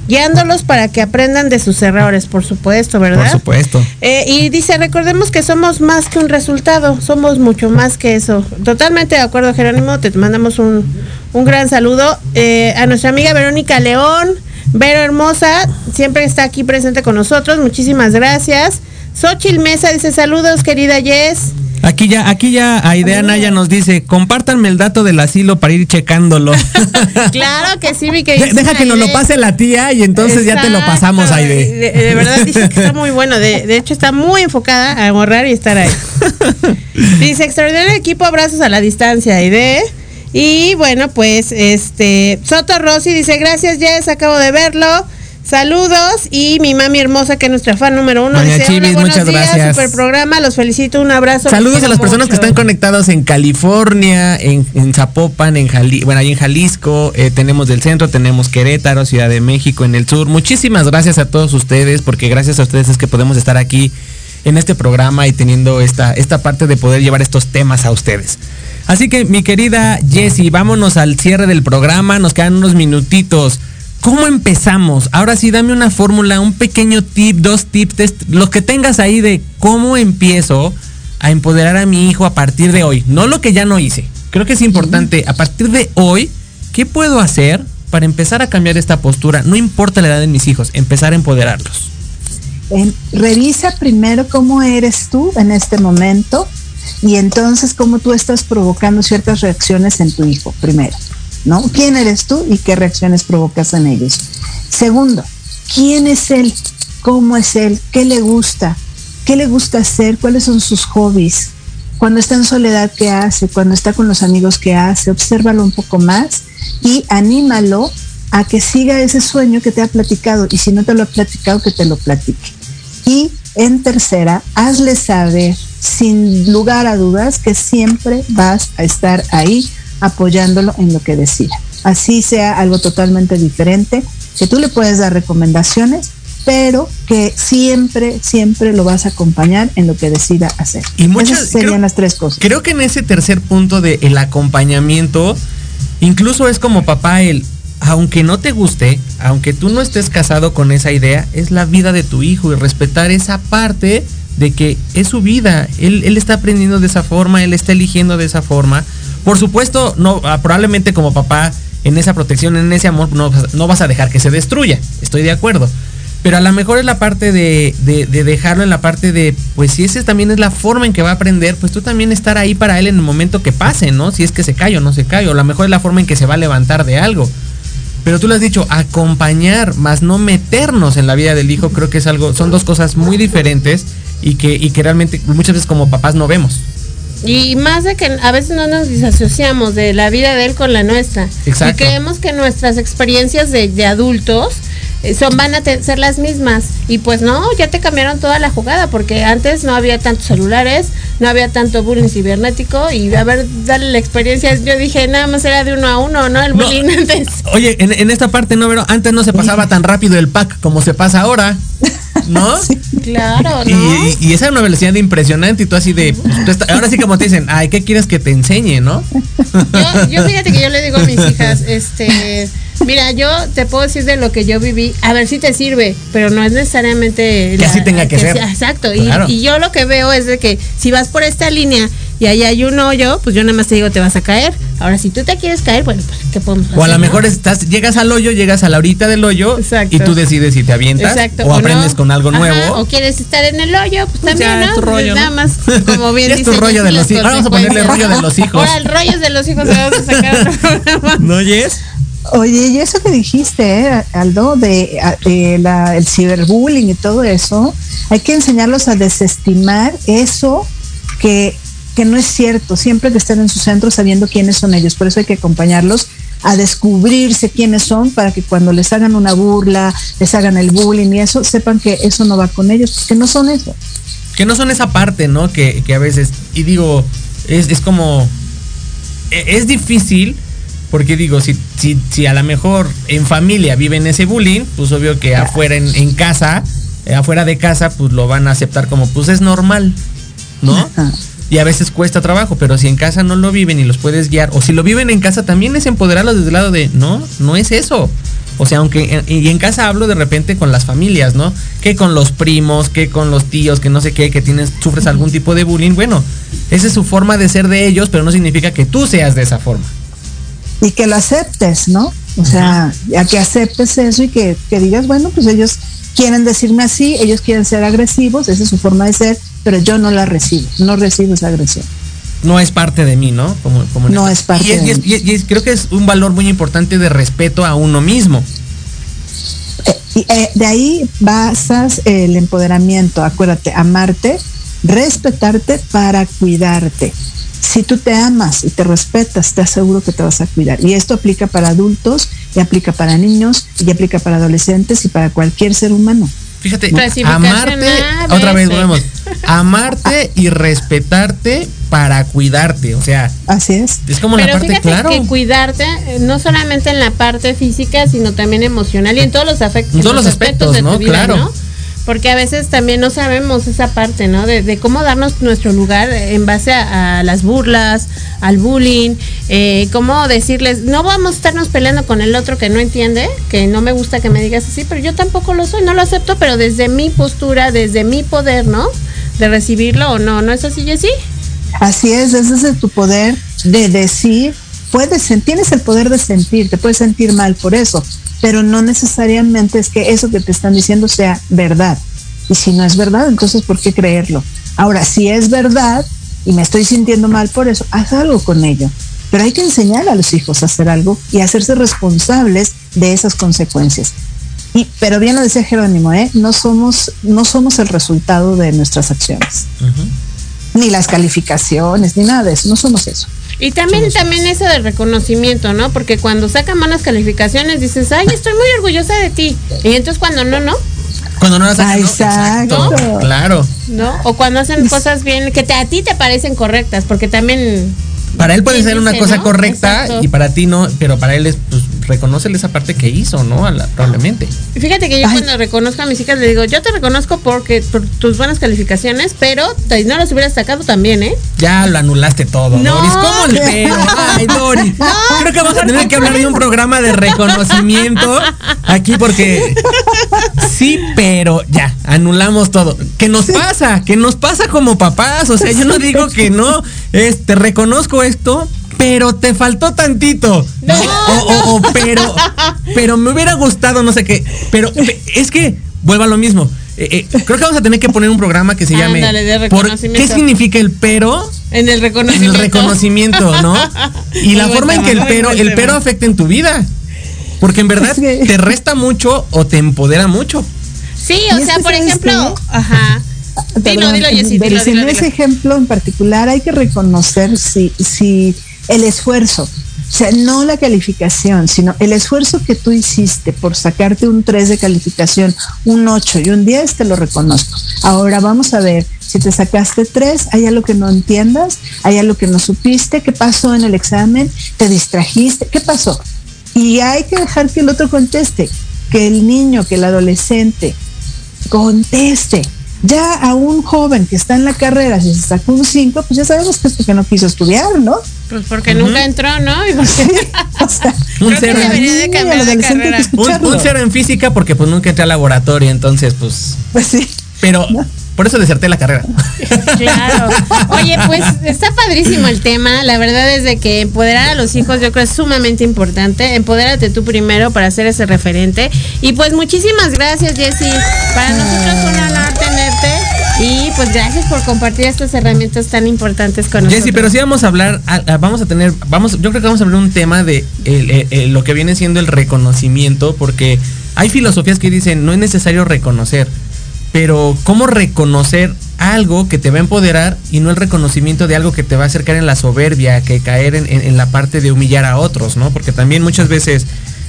[SPEAKER 4] guiándolos para que aprendan de sus errores, por supuesto, ¿verdad?
[SPEAKER 3] Por supuesto.
[SPEAKER 4] Eh, y dice, recordemos que somos más que un resultado, somos mucho más que eso. Totalmente de acuerdo, Jerónimo, te mandamos un, un gran saludo. Eh, a nuestra amiga Verónica León, Vero Hermosa, siempre está aquí presente con nosotros, muchísimas gracias. Xochil Mesa dice, saludos, querida Jess.
[SPEAKER 3] Aquí ya, aquí ya Aidea Naya nos dice, compártanme el dato del asilo para ir checándolo.
[SPEAKER 4] claro que sí, mi
[SPEAKER 3] De-
[SPEAKER 4] querida.
[SPEAKER 3] Deja que nos lo pase la tía y entonces ya te lo pasamos. Aide.
[SPEAKER 4] De, de verdad dice que está muy bueno. De, de hecho, está muy enfocada a ahorrar y estar ahí. Dice, extraordinario equipo, abrazos a la distancia, Aide. Y bueno, pues este Soto Rossi dice, gracias Jess, acabo de verlo. Saludos y mi mami hermosa que es nuestra fan número uno.
[SPEAKER 3] Doña
[SPEAKER 4] dice,
[SPEAKER 3] Chivis,
[SPEAKER 4] "Hola, buenos
[SPEAKER 3] muchas
[SPEAKER 4] días,
[SPEAKER 3] gracias.
[SPEAKER 4] Super programa, los felicito, un abrazo.
[SPEAKER 3] Saludos a las personas que
[SPEAKER 4] mucho".
[SPEAKER 3] están conectados en California, en, en Zapopan, en Jali, bueno, ahí en Jalisco, eh, tenemos del centro, tenemos Querétaro, Ciudad de México, en el sur. Muchísimas gracias a todos ustedes, porque gracias a ustedes es que podemos estar aquí en este programa y teniendo esta, esta parte de poder llevar estos temas a ustedes. Así que, mi querida Jessie, vámonos al cierre del programa, nos quedan unos minutitos. ¿Cómo empezamos? Ahora sí, dame una fórmula, un pequeño tip, dos tips, los que tengas ahí de cómo empiezo a empoderar a mi hijo a partir de hoy. No lo que ya no hice. Creo que es importante, a partir de hoy, ¿qué puedo hacer para empezar a cambiar esta postura? No importa la edad de mis hijos, empezar a empoderarlos.
[SPEAKER 6] Revisa primero cómo eres tú en este momento y entonces cómo tú estás provocando ciertas reacciones en tu hijo, primero, ¿no? ¿Quién eres tú y qué reacciones provocas en ellos? Segundo, ¿quién es él? ¿Cómo es él? ¿Qué le gusta? ¿Qué le gusta hacer? ¿Cuáles son sus hobbies? Cuando está en soledad, ¿qué hace? Cuando está con los amigos, ¿qué hace? Obsérvalo un poco más y anímalo a que siga ese sueño que te ha platicado y si no te lo ha platicado, que te lo platique. Y en tercera, hazle saber sin lugar a dudas que siempre vas a estar ahí apoyándolo en lo que decida. Así sea algo totalmente diferente, que tú le puedes dar recomendaciones, pero que siempre, siempre lo vas a acompañar en lo que decida hacer.
[SPEAKER 3] Y muchas-
[SPEAKER 6] Esas serían
[SPEAKER 3] creo-
[SPEAKER 6] las tres cosas.
[SPEAKER 3] Creo que en ese tercer punto de el acompañamiento, incluso es como papá el, aunque no te guste, aunque tú no estés casado con esa idea, es la vida de tu hijo y respetar esa parte de que es su vida. Él, él está aprendiendo de esa forma, él está eligiendo de esa forma. Por supuesto, no, ah, probablemente como papá, en esa protección, en ese amor, no, vas a dejar que se destruya. Estoy de acuerdo. Pero a lo mejor es la parte de, de- de dejarlo en la parte de, pues si esa también es la forma en que va a aprender, pues tú también estar ahí para él en el momento que pase, ¿no? Si es que se cae o no se cae, o a lo mejor es la forma en que se va a levantar de algo. Pero tú lo has dicho, acompañar, más no meternos en la vida del hijo, creo que es algo, son dos cosas muy diferentes y que realmente muchas veces como papás no vemos.
[SPEAKER 4] Y más de que a veces no nos disasociamos de la vida de él con la nuestra.
[SPEAKER 3] Exacto.
[SPEAKER 4] Y creemos que nuestras experiencias de, de adultos eh, son van a ser las mismas. Y pues no, ya te cambiaron toda la jugada, porque antes no había tantos celulares, no había tanto bullying cibernético. Y a ver, darle la experiencia. Yo dije, nada más era de uno a uno, ¿no? El
[SPEAKER 3] No.
[SPEAKER 4] bullying antes.
[SPEAKER 3] Oye, en, en esta parte no, pero antes no se pasaba tan rápido el pack como se pasa ahora, ¿no?
[SPEAKER 4] Claro,
[SPEAKER 3] Y,
[SPEAKER 4] ¿no?
[SPEAKER 3] y- y esa era una velocidad impresionante y tú así de, pues, tú está- ahora sí como te dicen, ay, ¿qué quieres que te enseñe, no?
[SPEAKER 4] Yo, yo fíjate que yo le digo a mis hijas, este, mira, yo te puedo decir de lo que yo viví, a ver si te sirve, pero no es necesariamente
[SPEAKER 3] Que así tenga que ser.
[SPEAKER 4] sea- exacto. Y-
[SPEAKER 3] Claro.
[SPEAKER 4] Y, yo lo que veo es de que si vas por esta línea y ahí hay un hoyo, pues yo nada más te digo te vas a caer. Ahora si tú te quieres caer, bueno, pues ¿qué podemos hacer?
[SPEAKER 3] O a lo
[SPEAKER 4] no?
[SPEAKER 3] mejor estás, llegas al hoyo, llegas a la horita del hoyo
[SPEAKER 4] Exacto.
[SPEAKER 3] y tú decides si te avientas
[SPEAKER 4] Exacto,
[SPEAKER 3] o aprendes
[SPEAKER 4] no.
[SPEAKER 3] con algo
[SPEAKER 4] Ajá,
[SPEAKER 3] nuevo.
[SPEAKER 4] O quieres estar en el hoyo, pues,
[SPEAKER 3] Pues
[SPEAKER 4] también,
[SPEAKER 3] ya, es
[SPEAKER 4] ¿no?
[SPEAKER 3] tu rollo,
[SPEAKER 4] Nada más, como bien
[SPEAKER 3] es tu rollo de los hijos. Ahora vamos a ponerle rollo de los hijos.
[SPEAKER 4] Ahora el rollo de los hijos le vamos a sacar programa.
[SPEAKER 3] ¿No, Jess?
[SPEAKER 6] Oye, y eso que dijiste, eh, Aldo, de, de la- el ciberbullying y todo eso, hay que enseñarlos a desestimar eso que, que no es cierto, siempre que estén en su centro sabiendo quiénes son ellos. Por eso hay que acompañarlos a descubrirse quiénes son para que cuando les hagan una burla, les hagan el bullying y eso, sepan que eso no va con ellos, porque no son eso.
[SPEAKER 3] que no son esa parte, ¿no? Que, que a veces, y digo, es, es como, e- es difícil, porque digo, si, si, si a lo mejor en familia viven ese bullying, pues obvio que afuera en, en casa, eh, afuera de casa, pues lo van a aceptar como, pues es normal, ¿no?
[SPEAKER 6] Ajá.
[SPEAKER 3] Y a veces cuesta trabajo, pero si en casa no lo viven y los puedes guiar, o si lo viven en casa también es empoderarlos desde el lado de, no, no es eso. O sea, aunque, y en casa hablo de repente con las familias, ¿no? Que con los primos, que con los tíos, que no sé qué, que tienes, sufres algún tipo de bullying. Bueno, esa es su forma de ser de ellos, pero no significa que tú seas de esa forma.
[SPEAKER 6] y que lo aceptes, ¿no? O sea, ya que aceptes eso y que, que digas, bueno, pues ellos quieren decirme así, ellos quieren ser agresivos, esa es su forma de ser, pero yo no la recibo, no recibo esa agresión.
[SPEAKER 3] No es parte de mí, ¿no? Como, como
[SPEAKER 6] No es parte
[SPEAKER 3] y es-
[SPEAKER 6] de
[SPEAKER 3] y es-
[SPEAKER 6] mí.
[SPEAKER 3] y es- creo que es un valor muy importante de respeto a uno mismo.
[SPEAKER 6] Eh, eh, de ahí basas el empoderamiento, acuérdate, amarte, respetarte para cuidarte. Si tú te amas y te respetas, te aseguro que te vas a cuidar. Y esto aplica para adultos, y aplica para niños, y aplica para adolescentes y para cualquier ser humano.
[SPEAKER 3] Fíjate, amarte,
[SPEAKER 4] A,
[SPEAKER 3] otra vez volvemos, amarte y respetarte para cuidarte, o sea,
[SPEAKER 6] Así es.
[SPEAKER 3] es como la
[SPEAKER 4] Pero
[SPEAKER 3] parte
[SPEAKER 4] fíjate
[SPEAKER 3] claro.
[SPEAKER 4] que cuidarte eh, no solamente en la parte física, sino también emocional y en todos los, afect-
[SPEAKER 3] En todos los aspectos,
[SPEAKER 4] de tu
[SPEAKER 3] ¿no?
[SPEAKER 4] vida,
[SPEAKER 3] Claro.
[SPEAKER 4] ¿no? Porque a veces también no sabemos esa parte, ¿no? De, cómo darnos nuestro lugar en base a, a las burlas, al bullying, eh, cómo decirles, no vamos a estarnos peleando con el otro que no entiende, que no me gusta que me digas así, pero yo tampoco lo soy, no lo acepto, pero desde mi postura, desde mi poder, ¿no? De recibirlo o no, ¿no es así, Jessy?
[SPEAKER 6] Así es, ese es tu poder de decir, puedes, sen- tienes el poder de sentir, te puedes sentir mal por eso, pero no necesariamente es que eso que te están diciendo sea verdad. Y si no es verdad, entonces ¿por qué creerlo? Ahora, si es verdad y me estoy sintiendo mal por eso, haz algo con ello. Pero hay que enseñar a los hijos a hacer algo y hacerse responsables de esas consecuencias. Y, pero bien lo decía Jerónimo, ¿eh? no, somos, no somos el resultado de nuestras acciones ni las calificaciones, ni nada de eso, no somos eso.
[SPEAKER 4] Y también, también eso del reconocimiento, ¿no? Porque cuando sacan buenas calificaciones dices, ay, estoy muy orgullosa de ti. Y entonces cuando no, no,
[SPEAKER 3] Cuando no las hacen, ¿no?
[SPEAKER 6] exacto.
[SPEAKER 3] Claro.
[SPEAKER 4] ¿no? O cuando hacen cosas bien, que te- a ti te parecen correctas, porque también...
[SPEAKER 3] Para él puede
[SPEAKER 4] ¿Quién
[SPEAKER 3] ser una
[SPEAKER 4] dice,
[SPEAKER 3] cosa
[SPEAKER 4] no?
[SPEAKER 3] correcta
[SPEAKER 4] Exacto.
[SPEAKER 3] y para ti no, pero para él es, pues, reconocerle esa parte que hizo, ¿no? A la- probablemente.
[SPEAKER 4] Fíjate que yo
[SPEAKER 6] Ay.
[SPEAKER 4] cuando reconozco a mis hijas le digo, yo te reconozco porque por tus buenas calificaciones, pero te- no las hubieras sacado también, ¿eh?
[SPEAKER 3] Ya lo anulaste todo,
[SPEAKER 4] No.
[SPEAKER 3] Doris. ¿Cómo el pero? Ay, Doris. Creo que vamos a tener que hablar de un programa de reconocimiento aquí porque sí, pero ya, anulamos todo. ¿Qué nos pasa? ¿Qué nos pasa como papás? O sea, yo no digo que no, es, te reconozco esto, pero te faltó tantito. ¿no? O, o- o pero, pero me hubiera gustado, no sé qué. Pero pe- es que, vuelva a lo mismo. Eh, eh, creo que vamos a tener que poner un programa que se llame
[SPEAKER 4] Ándale, de
[SPEAKER 3] ¿por
[SPEAKER 4] reconocimiento.
[SPEAKER 3] ¿Qué significa el pero?
[SPEAKER 4] En el
[SPEAKER 3] En
[SPEAKER 4] reconocimiento.
[SPEAKER 3] el reconocimiento, ¿no? Y
[SPEAKER 4] Muy
[SPEAKER 3] la
[SPEAKER 4] buen
[SPEAKER 3] forma en que el pero, el
[SPEAKER 4] tema.
[SPEAKER 3] pero afecta en tu vida. Porque en verdad te resta mucho o te empodera mucho.
[SPEAKER 4] Sí, o sea, por
[SPEAKER 6] ¿sabes
[SPEAKER 4] ejemplo,
[SPEAKER 6] qué?
[SPEAKER 4] ajá. Dilo,
[SPEAKER 6] Perdón,
[SPEAKER 4] dilo, Jessy,
[SPEAKER 6] pero
[SPEAKER 4] dilo, dilo,
[SPEAKER 6] en ese ejemplo en particular hay que reconocer si, si el esfuerzo, o sea, no la calificación, sino el esfuerzo que tú hiciste por sacarte un 3 de calificación, un 8 y un 10, te lo reconozco. Ahora vamos a ver, si te sacaste 3, hay algo que no entiendas, hay algo que no supiste, qué pasó en el examen, te distrajiste, qué pasó. Y hay que dejar que el otro conteste, que el niño, que el adolescente, conteste. Ya a un joven que está en la carrera, si se sacó un 5, pues ya sabemos que es porque no quiso estudiar, ¿no?
[SPEAKER 4] Pues porque nunca entró, ¿no? Y porque-
[SPEAKER 6] O sea,
[SPEAKER 3] Un cero.
[SPEAKER 4] carrera.
[SPEAKER 3] Un, un cero en física porque pues nunca entré al laboratorio, entonces pues...
[SPEAKER 6] Pues sí.
[SPEAKER 3] Pero por eso deserté la carrera.
[SPEAKER 4] Claro. Oye, pues está padrísimo el tema. La verdad es de que empoderar a los hijos yo creo es sumamente importante. Empodérate tú primero para ser ese referente. Y pues muchísimas gracias, Jessy. Para nosotros es un honor tenerte. Y pues gracias por compartir estas herramientas tan importantes con nosotros.
[SPEAKER 3] Jessy, pero sí vamos a hablar, vamos a tener, vamos, yo creo que vamos a hablar un tema de el- el- el- lo que viene siendo el reconocimiento, porque hay filosofías que dicen no es necesario reconocer, pero cómo reconocer algo que te va a empoderar y no el reconocimiento de algo que te va a acercar en la soberbia, que caer en, en- en la parte de humillar a otros, ¿no? Porque también muchas veces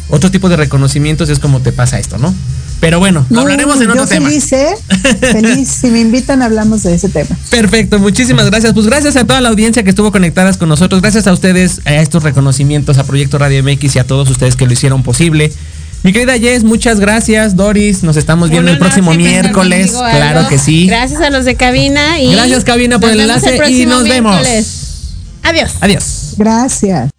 [SPEAKER 3] otro tipo de reconocimientos es como te pasa esto, ¿no?
[SPEAKER 4] Pero bueno,
[SPEAKER 1] No,
[SPEAKER 4] hablaremos en
[SPEAKER 1] yo
[SPEAKER 4] otro tema.
[SPEAKER 1] feliz, ¿eh? Feliz. si me invitan, hablamos de ese tema.
[SPEAKER 4] Perfecto, muchísimas gracias. Pues gracias a toda la audiencia que estuvo conectadas con nosotros. Gracias a ustedes, a estos reconocimientos, a Proyecto Radio MX y a todos ustedes que lo hicieron posible. Mi querida Jess, muchas gracias. Doris, nos estamos viendo el próximo miércoles. Claro que sí.
[SPEAKER 11] Gracias a los de cabina y
[SPEAKER 4] Gracias, cabina, por el enlace y nos vemos.
[SPEAKER 11] Adiós.
[SPEAKER 4] Adiós.
[SPEAKER 1] Gracias.